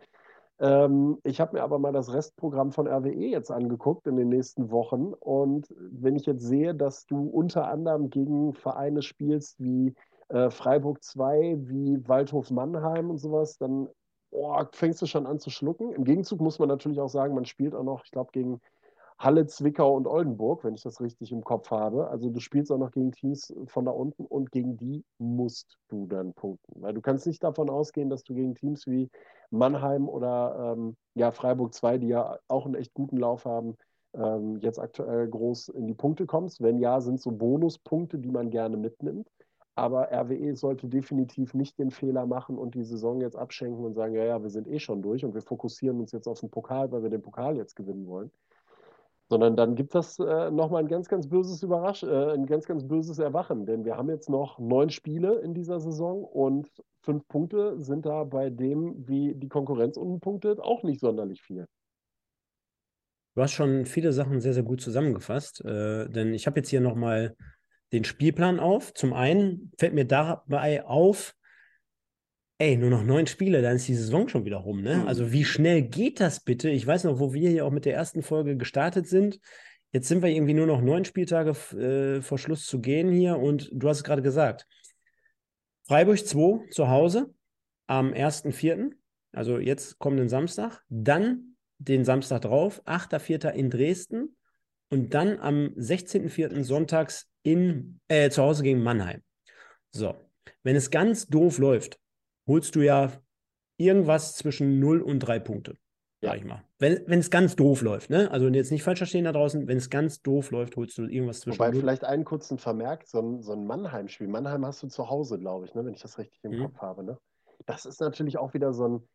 Speaker 2: Ähm, ich habe mir aber mal das Restprogramm von RWE jetzt angeguckt in den nächsten Wochen. Und wenn ich jetzt sehe, dass du unter anderem gegen Vereine spielst wie äh, Freiburg 2, wie Waldhof Mannheim und sowas, dann oh, fängst du schon an zu schlucken. Im Gegenzug muss man natürlich auch sagen, man spielt auch noch, ich glaube, gegen Halle, Zwickau und Oldenburg, wenn ich das richtig im Kopf habe. Also du spielst auch noch gegen Teams von da unten und gegen die musst du dann punkten. Weil du kannst nicht davon ausgehen, dass du gegen Teams wie Mannheim oder ähm, ja, Freiburg 2, die ja auch einen echt guten Lauf haben, ähm, jetzt aktuell groß in die Punkte kommst. Wenn ja, sind so Bonuspunkte, die man gerne mitnimmt. Aber RWE sollte definitiv nicht den Fehler machen und die Saison jetzt abschenken und sagen, ja, ja, wir sind eh schon durch und wir fokussieren uns jetzt auf den Pokal, weil wir den Pokal jetzt gewinnen wollen. Sondern dann gibt das äh, nochmal ein ganz, ganz böses Überrasch äh, ein ganz, ganz böses Erwachen. Denn wir haben jetzt noch neun Spiele in dieser Saison und fünf Punkte sind da bei dem, wie die Konkurrenz unten punktet, auch nicht sonderlich viel.
Speaker 1: Du hast schon viele Sachen sehr, sehr gut zusammengefasst, äh, denn ich habe jetzt hier nochmal den Spielplan auf. Zum einen fällt mir dabei auf, ey, nur noch neun Spiele, dann ist die Saison schon wieder rum, ne? Mhm. Also wie schnell geht das bitte? Ich weiß noch, wo wir hier auch mit der ersten Folge gestartet sind. Jetzt sind wir irgendwie nur noch neun Spieltage äh, vor Schluss zu gehen hier und du hast es gerade gesagt. Freiburg 2 zu Hause am 1.4., also jetzt kommenden Samstag. Dann den Samstag drauf, 8.4. in Dresden und dann am 16.4. sonntags in, äh, zu Hause gegen Mannheim. So, wenn es ganz doof läuft, holst du ja irgendwas zwischen 0 und 3 Punkte, sag ich mal. Wenn, wenn es ganz doof läuft, ne? Also jetzt nicht falsch verstehen da draußen, wenn es ganz doof läuft, holst du irgendwas zwischen.
Speaker 2: Wobei 0. vielleicht einen kurzen Vermerk, so ein, so ein Mannheim-Spiel. Mannheim hast du zu Hause, glaube ich, ne? wenn ich das richtig im mhm. Kopf habe. Ne? Das ist natürlich auch wieder so ein,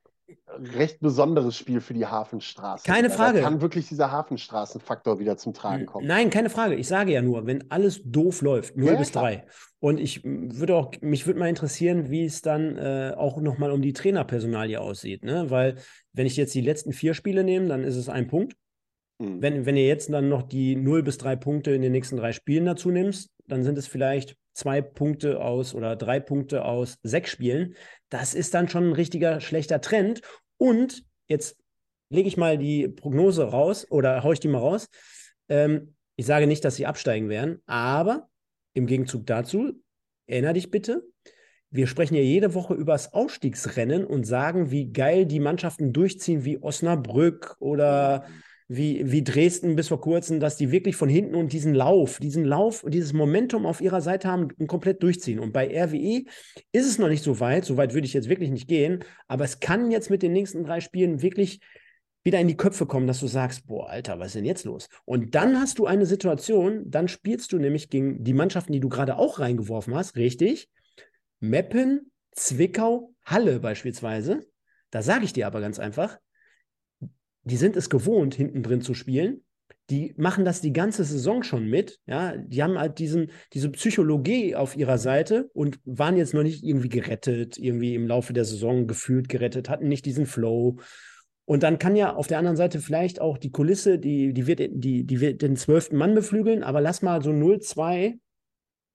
Speaker 2: recht besonderes Spiel für die Hafenstraße.
Speaker 1: Keine Frage.
Speaker 2: Da kann wirklich dieser Hafenstraßenfaktor wieder zum Tragen kommen.
Speaker 1: Nein, keine Frage. Ich sage ja nur, wenn alles doof läuft, 0 ja, bis 3. Und ich würde auch, mich würde mal interessieren, wie es dann äh, auch nochmal um die Trainerpersonalie aussieht. Ne? Weil, wenn ich jetzt die letzten vier Spiele nehme, dann ist es ein Punkt. Mhm. Wenn, wenn ihr jetzt dann noch die 0 bis 3 Punkte in den nächsten drei Spielen dazu nimmst, dann sind es vielleicht zwei Punkte aus oder drei Punkte aus sechs Spielen. Das ist dann schon ein richtiger schlechter Trend. Und jetzt lege ich mal die Prognose raus oder haue ich die mal raus. Ähm, ich sage nicht, dass sie absteigen werden, aber im Gegenzug dazu, erinnere dich bitte, wir sprechen ja jede Woche über das Ausstiegsrennen und sagen, wie geil die Mannschaften durchziehen, wie Osnabrück oder wie, wie Dresden bis vor kurzem, dass die wirklich von hinten und diesen Lauf, diesen Lauf, dieses Momentum auf ihrer Seite haben und komplett durchziehen. Und bei RWE ist es noch nicht so weit, so weit würde ich jetzt wirklich nicht gehen, aber es kann jetzt mit den nächsten drei Spielen wirklich wieder in die Köpfe kommen, dass du sagst, boah, Alter, was ist denn jetzt los? Und dann hast du eine Situation, dann spielst du nämlich gegen die Mannschaften, die du gerade auch reingeworfen hast, richtig? Meppen, Zwickau, Halle beispielsweise. Da sage ich dir aber ganz einfach, die sind es gewohnt, hinten drin zu spielen. Die machen das die ganze Saison schon mit. Ja, die haben halt diesen, diese Psychologie auf ihrer Seite und waren jetzt noch nicht irgendwie gerettet, irgendwie im Laufe der Saison gefühlt gerettet, hatten nicht diesen Flow. Und dann kann ja auf der anderen Seite vielleicht auch die Kulisse, die, die, wird, die, die wird den zwölften Mann beflügeln, aber lass mal so 0-2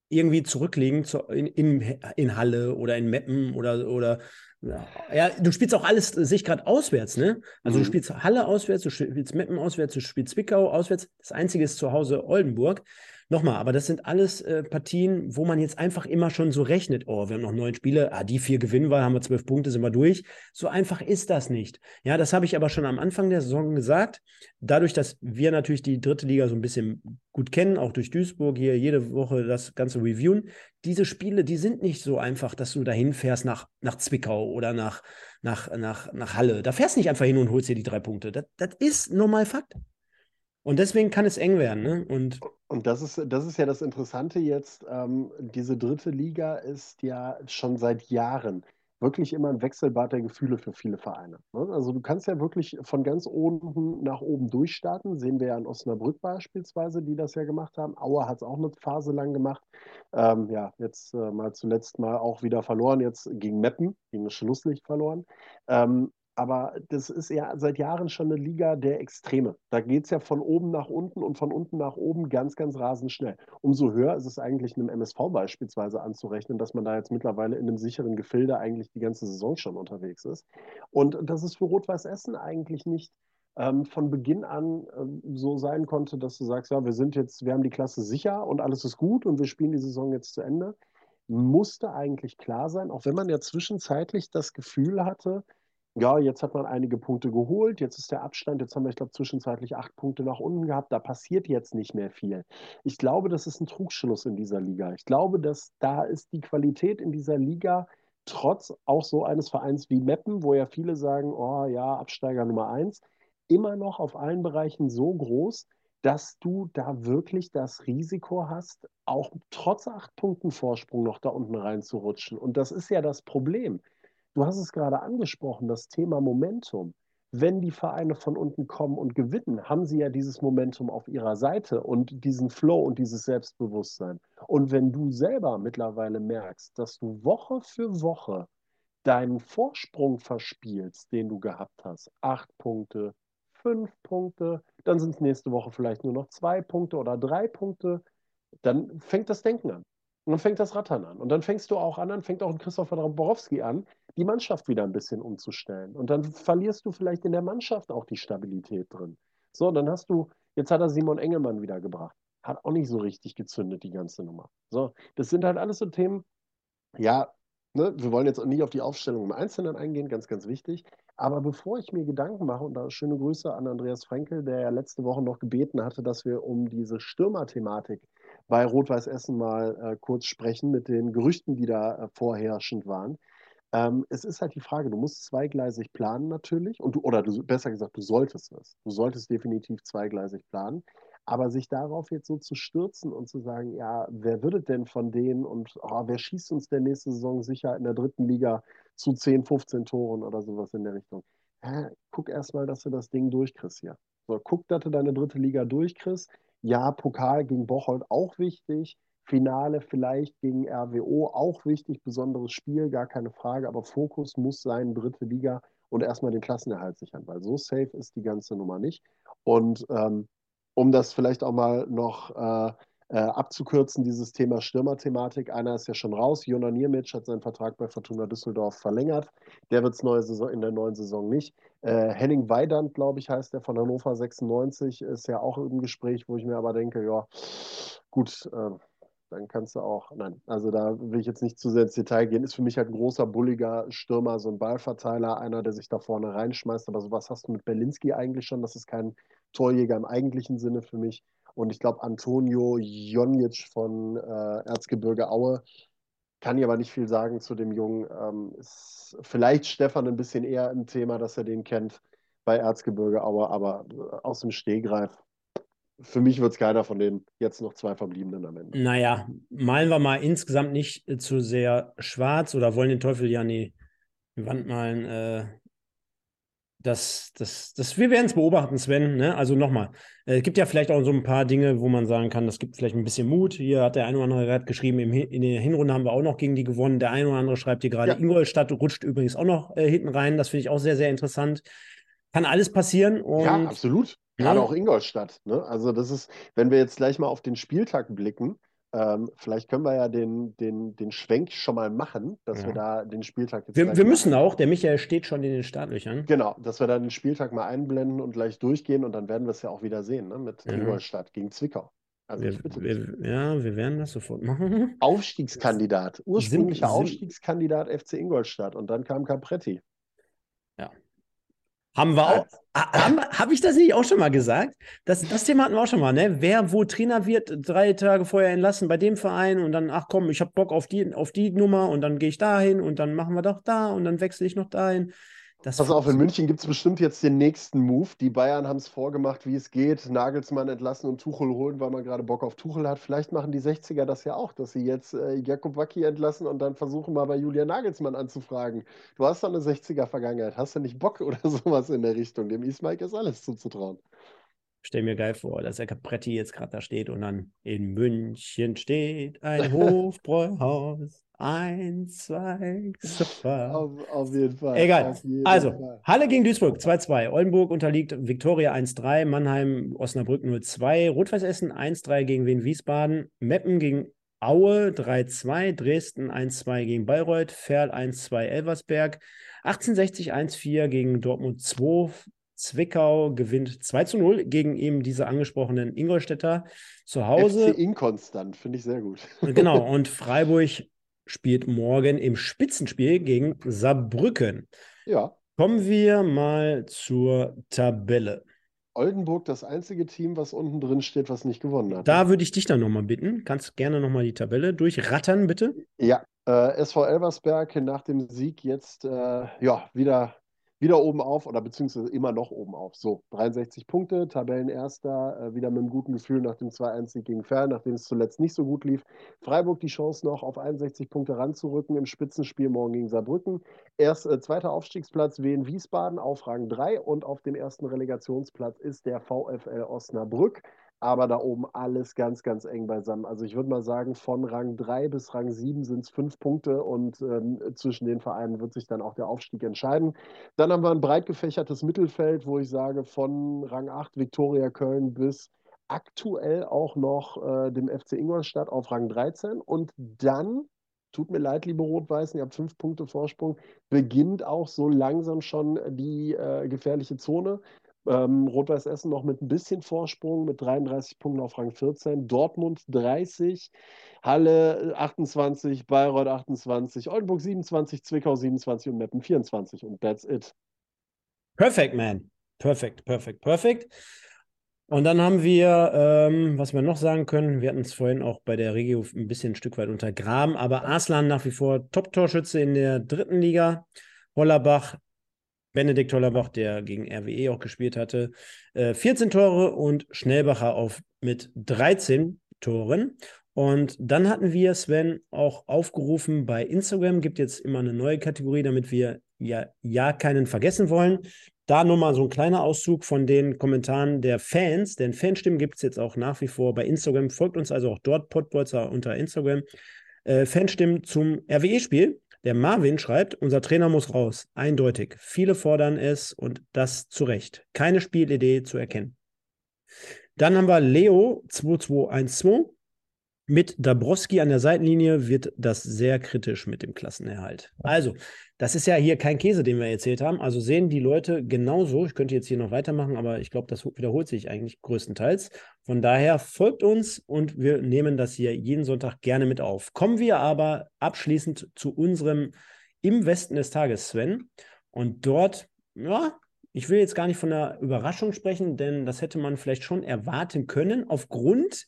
Speaker 1: irgendwie zurücklegen zu, in, in, in Halle oder in Meppen oder, oder ja, du spielst auch alles, sich gerade auswärts, ne? Also mhm. du spielst Halle auswärts, du spielst Meppen auswärts, du spielst Zwickau auswärts. Das Einzige ist zu Hause Oldenburg. Nochmal, aber das sind alles äh, Partien, wo man jetzt einfach immer schon so rechnet, oh, wir haben noch neun Spiele, ah, die vier gewinnen wir, haben wir zwölf Punkte, sind wir durch. So einfach ist das nicht. Ja, das habe ich aber schon am Anfang der Saison gesagt. Dadurch, dass wir natürlich die dritte Liga so ein bisschen gut kennen, auch durch Duisburg hier jede Woche das Ganze reviewen, diese Spiele, die sind nicht so einfach, dass du dahin fährst nach, nach Zwickau oder nach, nach, nach, nach Halle. Da fährst du nicht einfach hin und holst dir die drei Punkte. Das, das ist normal Fakt. Und deswegen kann es eng werden. Ne? Und,
Speaker 2: und das ist, das ist ja das Interessante jetzt. Ähm, diese dritte Liga ist ja schon seit Jahren wirklich immer ein Wechselbad der Gefühle für viele Vereine. Ne? Also du kannst ja wirklich von ganz unten nach oben durchstarten. Sehen wir ja in Osnabrück beispielsweise, die das ja gemacht haben. Auer hat es auch eine Phase lang gemacht. Ähm, ja, jetzt äh, mal zuletzt mal auch wieder verloren, jetzt gegen Meppen, gegen das Schlusslicht verloren. Ähm, aber das ist ja seit Jahren schon eine Liga der Extreme. Da geht es ja von oben nach unten und von unten nach oben ganz, ganz rasend schnell. Umso höher ist es eigentlich einem MSV beispielsweise anzurechnen, dass man da jetzt mittlerweile in einem sicheren Gefilde eigentlich die ganze Saison schon unterwegs ist. Und das ist für Rot-Weiß Essen eigentlich nicht ähm, von Beginn an ähm, so sein konnte, dass du sagst, ja, wir sind jetzt, wir haben die Klasse sicher und alles ist gut und wir spielen die Saison jetzt zu Ende. Musste eigentlich klar sein, auch wenn man ja zwischenzeitlich das Gefühl hatte, ja, jetzt hat man einige Punkte geholt, jetzt ist der Abstand, jetzt haben wir, ich glaube, zwischenzeitlich acht Punkte nach unten gehabt, da passiert jetzt nicht mehr viel. Ich glaube, das ist ein Trugschluss in dieser Liga. Ich glaube, dass da ist die Qualität in dieser Liga trotz auch so eines Vereins wie Meppen, wo ja viele sagen, oh ja, Absteiger Nummer eins, immer noch auf allen Bereichen so groß, dass du da wirklich das Risiko hast, auch trotz acht Punkten Vorsprung noch da unten reinzurutschen. Und das ist ja das Problem. Du hast es gerade angesprochen, das Thema Momentum. Wenn die Vereine von unten kommen und gewinnen, haben sie ja dieses Momentum auf ihrer Seite und diesen Flow und dieses Selbstbewusstsein. Und wenn du selber mittlerweile merkst, dass du Woche für Woche deinen Vorsprung verspielst, den du gehabt hast, acht Punkte, fünf Punkte, dann sind es nächste Woche vielleicht nur noch zwei Punkte oder drei Punkte, dann fängt das Denken an. Und dann fängt das Rattern an. Und dann fängst du auch an, dann fängt auch ein Christopher Borowski an, die Mannschaft wieder ein bisschen umzustellen. Und dann verlierst du vielleicht in der Mannschaft auch die Stabilität drin. So, dann hast du, jetzt hat er Simon Engelmann wieder gebracht. Hat auch nicht so richtig gezündet, die ganze Nummer. So, das sind halt alles so Themen, ja, ne, wir wollen jetzt nicht auf die Aufstellung im Einzelnen eingehen, ganz, ganz wichtig. Aber bevor ich mir Gedanken mache, und da schöne Grüße an Andreas Frenkel, der ja letzte Woche noch gebeten hatte, dass wir um diese Stürmer-Thematik bei Rot-Weiß Essen mal äh, kurz sprechen mit den Gerüchten, die da äh, vorherrschend waren. Ähm, es ist halt die Frage, du musst zweigleisig planen natürlich, und du, oder du, besser gesagt, du solltest es. Du solltest definitiv zweigleisig planen. Aber sich darauf jetzt so zu stürzen und zu sagen, ja, wer würde denn von denen und oh, wer schießt uns der nächste Saison sicher in der dritten Liga zu 10, 15 Toren oder sowas in der Richtung? Hä, guck erstmal, dass du das Ding durchkriegst hier. So, guck, dass du deine dritte Liga durchkriegst. Ja, Pokal gegen Bocholt auch wichtig. Finale vielleicht gegen RWO auch wichtig. Besonderes Spiel, gar keine Frage. Aber Fokus muss sein, dritte Liga und erstmal den Klassenerhalt sichern, weil so safe ist die ganze Nummer nicht. Und ähm, um das vielleicht auch mal noch äh, äh, abzukürzen, dieses Thema Stürmer-Thematik. Einer ist ja schon raus. Jona Niermitsch hat seinen Vertrag bei Fortuna Düsseldorf verlängert. Der wird es in der neuen Saison nicht. Äh, Henning Weidand, glaube ich, heißt der von Hannover 96, ist ja auch im Gespräch, wo ich mir aber denke, ja, gut, äh, dann kannst du auch, nein, also da will ich jetzt nicht zu sehr ins Detail gehen, ist für mich halt ein großer, bulliger Stürmer, so ein Ballverteiler, einer, der sich da vorne reinschmeißt, aber sowas hast du mit Berlinski eigentlich schon, das ist kein Torjäger im eigentlichen Sinne für mich. Und ich glaube, Antonio Jonic von äh, Erzgebirge Aue kann ich aber nicht viel sagen zu dem Jungen. Ähm, ist vielleicht Stefan ein bisschen eher im Thema, dass er den kennt bei Erzgebirge Aue, aber äh, aus dem Stehgreif. Für mich wird es keiner von den jetzt noch zwei Verbliebenen am Ende.
Speaker 1: Naja, malen wir mal insgesamt nicht äh, zu sehr schwarz oder wollen den Teufel ja nie Wand malen. Äh, das, das, das, wir werden es beobachten, Sven. Ne? Also nochmal, äh, es gibt ja vielleicht auch so ein paar Dinge, wo man sagen kann, das gibt vielleicht ein bisschen Mut. Hier hat der eine oder andere gerade geschrieben, im, in der Hinrunde haben wir auch noch gegen die gewonnen. Der eine oder andere schreibt hier gerade, ja. Ingolstadt rutscht übrigens auch noch äh, hinten rein. Das finde ich auch sehr, sehr interessant. Kann alles passieren. Und,
Speaker 2: ja, absolut. Gerade ja. auch Ingolstadt. Ne? Also das ist, wenn wir jetzt gleich mal auf den Spieltag blicken, ähm, vielleicht können wir ja den, den, den Schwenk schon mal machen, dass ja. wir da den Spieltag
Speaker 1: jetzt. Wir, wir müssen auch, der Michael steht schon in den Startlöchern.
Speaker 2: Genau, dass wir da den Spieltag mal einblenden und gleich durchgehen und dann werden wir es ja auch wieder sehen, ne? mit ja. Ingolstadt gegen Zwickau.
Speaker 1: Also wir, wir, ja, wir werden das sofort machen.
Speaker 2: Aufstiegskandidat, ursprünglicher Aufstiegskandidat FC Ingolstadt und dann kam Capretti.
Speaker 1: Haben wir auch. Habe hab ich das nicht auch schon mal gesagt? Das, das Thema hatten wir auch schon mal, ne? Wer wo Trainer wird, drei Tage vorher entlassen bei dem Verein und dann, ach komm, ich habe Bock auf die, auf die Nummer und dann gehe ich dahin und dann machen wir doch da und dann wechsle ich noch dahin.
Speaker 2: Das Pass auf, in München gibt es bestimmt jetzt den nächsten Move. Die Bayern haben es vorgemacht, wie es geht. Nagelsmann entlassen und Tuchel holen, weil man gerade Bock auf Tuchel hat. Vielleicht machen die 60er das ja auch, dass sie jetzt äh, Jakub Wacki entlassen und dann versuchen mal bei Julian Nagelsmann anzufragen. Du hast doch eine 60er-Vergangenheit. Hast du nicht Bock oder sowas in der Richtung? Dem Ismaik ist alles zuzutrauen.
Speaker 1: Stell mir geil vor, dass der Capretti jetzt gerade da steht und dann in München steht ein Hofbräuhaus. Eins, zwei, super.
Speaker 2: Auf, auf jeden Fall.
Speaker 1: Egal. Jeden also, Fall. Halle gegen Duisburg 2-2. Oldenburg unterliegt Viktoria 1-3. Mannheim, Osnabrück 0-2. Rot-Weiß Essen 1-3 gegen Wien Wiesbaden. Meppen gegen Aue 3-2. Dresden 1-2 gegen Bayreuth. Ferl 1-2 Elversberg. 1860 1-4 gegen Dortmund 2. Zwickau gewinnt 2 0 gegen eben diese angesprochenen Ingolstädter zu Hause.
Speaker 2: FC inkonstant, finde ich sehr gut.
Speaker 1: Genau, und Freiburg spielt morgen im Spitzenspiel gegen Saarbrücken.
Speaker 2: Ja.
Speaker 1: Kommen wir mal zur Tabelle.
Speaker 2: Oldenburg das einzige Team, was unten drin steht, was nicht gewonnen hat.
Speaker 1: Da würde ich dich dann nochmal bitten. Kannst gerne nochmal die Tabelle durchrattern, bitte?
Speaker 2: Ja, äh, SV Elversberg nach dem Sieg jetzt äh, ja, wieder wieder oben auf oder beziehungsweise immer noch oben auf. So, 63 Punkte, Tabellenerster, äh, wieder mit einem guten Gefühl nach dem 2-1-Sieg gegen Fern, nachdem es zuletzt nicht so gut lief. Freiburg die Chance noch auf 61 Punkte ranzurücken im Spitzenspiel morgen gegen Saarbrücken. Erst äh, zweiter Aufstiegsplatz Wien Wiesbaden auf Rang 3 und auf dem ersten Relegationsplatz ist der VfL Osnabrück aber da oben alles ganz, ganz eng beisammen. Also ich würde mal sagen, von Rang 3 bis Rang 7 sind es fünf Punkte und ähm, zwischen den Vereinen wird sich dann auch der Aufstieg entscheiden. Dann haben wir ein breit gefächertes Mittelfeld, wo ich sage, von Rang 8 Viktoria Köln bis aktuell auch noch äh, dem FC Ingolstadt auf Rang 13 und dann tut mir leid, liebe Rot-Weißen, ihr habt fünf Punkte Vorsprung, beginnt auch so langsam schon die äh, gefährliche Zone. Ähm, Rot-Weiß Essen noch mit ein bisschen Vorsprung mit 33 Punkten auf Rang 14. Dortmund 30, Halle 28, Bayreuth 28, Oldenburg 27, Zwickau 27 und Meppen 24. Und that's it.
Speaker 1: Perfect, man. Perfekt, perfekt, perfekt. Und dann haben wir, ähm, was wir noch sagen können, wir hatten es vorhin auch bei der Regio ein bisschen ein Stück weit untergraben, aber Arslan nach wie vor Top-Torschütze in der dritten Liga. Hollerbach Benedikt Hollerbach, der gegen RWE auch gespielt hatte, äh, 14 Tore und Schnellbacher auf mit 13 Toren. Und dann hatten wir, Sven, auch aufgerufen bei Instagram, gibt jetzt immer eine neue Kategorie, damit wir ja, ja keinen vergessen wollen. Da nur mal so ein kleiner Auszug von den Kommentaren der Fans, denn Fanstimmen gibt es jetzt auch nach wie vor bei Instagram. Folgt uns also auch dort, Podbolzer unter Instagram. Äh, Fanstimmen zum RWE-Spiel. Der Marvin schreibt, unser Trainer muss raus. Eindeutig. Viele fordern es und das zu Recht. Keine Spielidee zu erkennen. Dann haben wir Leo 2212. Mit Dabrowski an der Seitenlinie wird das sehr kritisch mit dem Klassenerhalt. Also, das ist ja hier kein Käse, den wir erzählt haben. Also sehen die Leute genauso. Ich könnte jetzt hier noch weitermachen, aber ich glaube, das wiederholt sich eigentlich größtenteils. Von daher folgt uns und wir nehmen das hier jeden Sonntag gerne mit auf. Kommen wir aber abschließend zu unserem Im Westen des Tages, Sven. Und dort, ja, ich will jetzt gar nicht von einer Überraschung sprechen, denn das hätte man vielleicht schon erwarten können aufgrund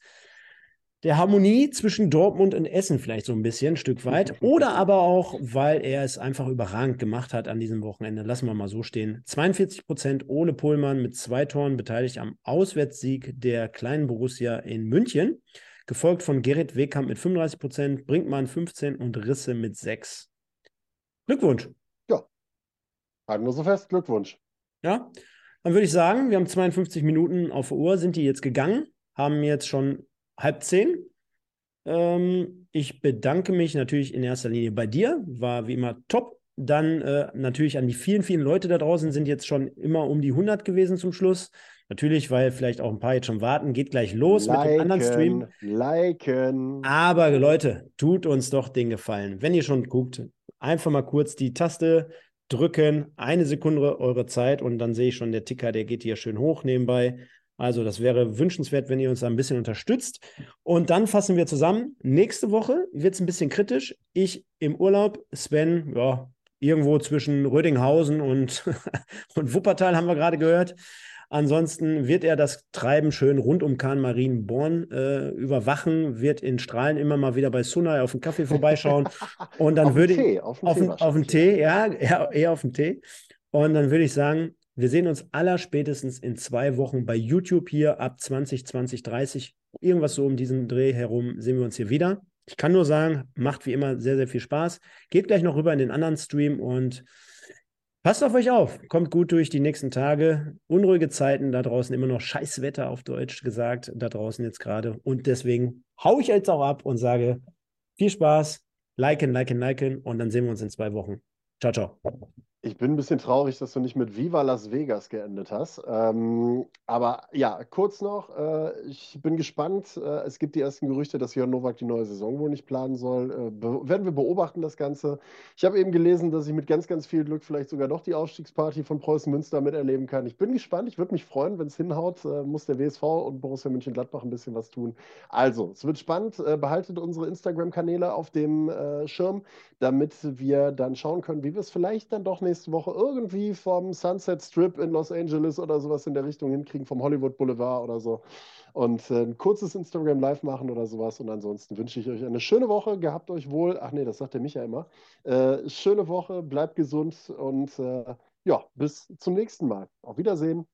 Speaker 1: der Harmonie zwischen Dortmund und Essen vielleicht so ein bisschen, ein Stück weit. Oder aber auch, weil er es einfach überragend gemacht hat an diesem Wochenende. Lassen wir mal so stehen. 42 Prozent Ole Pullmann mit zwei Toren beteiligt am Auswärtssieg der kleinen Borussia in München. Gefolgt von Gerrit Wehkamp mit 35 Prozent, Brinkmann 15 und Risse mit 6. Glückwunsch.
Speaker 2: Ja. Halten wir so fest. Glückwunsch.
Speaker 1: Ja. Dann würde ich sagen, wir haben 52 Minuten auf der Uhr, sind die jetzt gegangen, haben jetzt schon halb zehn. Ähm, ich bedanke mich natürlich in erster Linie bei dir, war wie immer top. Dann äh, natürlich an die vielen, vielen Leute da draußen, sind jetzt schon immer um die 100 gewesen zum Schluss. Natürlich, weil vielleicht auch ein paar jetzt schon warten, geht gleich los liken, mit dem anderen Stream.
Speaker 2: Liken.
Speaker 1: Aber Leute, tut uns doch den Gefallen. Wenn ihr schon guckt, einfach mal kurz die Taste drücken, eine Sekunde eure Zeit und dann sehe ich schon, der Ticker, der geht hier schön hoch nebenbei. Also das wäre wünschenswert, wenn ihr uns da ein bisschen unterstützt. Und dann fassen wir zusammen. Nächste Woche wird es ein bisschen kritisch. Ich im Urlaub, Sven, ja, irgendwo zwischen Rödinghausen und, und Wuppertal haben wir gerade gehört. Ansonsten wird er das Treiben schön rund um Kahn Marienborn äh, überwachen, wird in Strahlen immer mal wieder bei Sunai auf den Kaffee vorbeischauen. Und dann würde ich auf den Tee, auf den Tee ja, eher, eher auf den Tee. Und dann würde ich sagen, wir sehen uns aller spätestens in zwei Wochen bei YouTube hier ab 20, 20, 30, irgendwas so um diesen Dreh herum sehen wir uns hier wieder. Ich kann nur sagen, macht wie immer sehr, sehr viel Spaß. Geht gleich noch rüber in den anderen Stream und passt auf euch auf. Kommt gut durch die nächsten Tage. Unruhige Zeiten da draußen, immer noch scheiß Wetter auf Deutsch gesagt, da draußen jetzt gerade. Und deswegen haue ich jetzt auch ab und sage viel Spaß, liken, liken, liken und dann sehen wir uns in zwei Wochen. Ciao, ciao.
Speaker 2: Ich bin ein bisschen traurig, dass du nicht mit Viva Las Vegas geendet hast. Ähm, aber ja, kurz noch, äh, ich bin gespannt. Äh, es gibt die ersten Gerüchte, dass Jörn Nowak die neue Saison wohl nicht planen soll. Äh, werden wir beobachten, das Ganze. Ich habe eben gelesen, dass ich mit ganz, ganz viel Glück vielleicht sogar doch die Aufstiegsparty von Preußen Münster miterleben kann. Ich bin gespannt. Ich würde mich freuen, wenn es hinhaut. Äh, muss der WSV und Borussia Mönchengladbach ein bisschen was tun. Also, es wird spannend. Äh, behaltet unsere Instagram-Kanäle auf dem äh, Schirm, damit wir dann schauen können, wie wir es vielleicht dann doch nicht übernächste Woche irgendwie vom Sunset Strip in Los Angeles oder sowas in der Richtung hinkriegen, vom Hollywood Boulevard oder so. Und äh, ein kurzes Instagram Live machen oder sowas. Und ansonsten wünsche ich euch eine schöne Woche. Gehabt euch wohl. Ach nee, das sagt der Micha immer. Äh, schöne Woche, bleibt gesund und äh, ja, bis zum nächsten Mal. Auf Wiedersehen.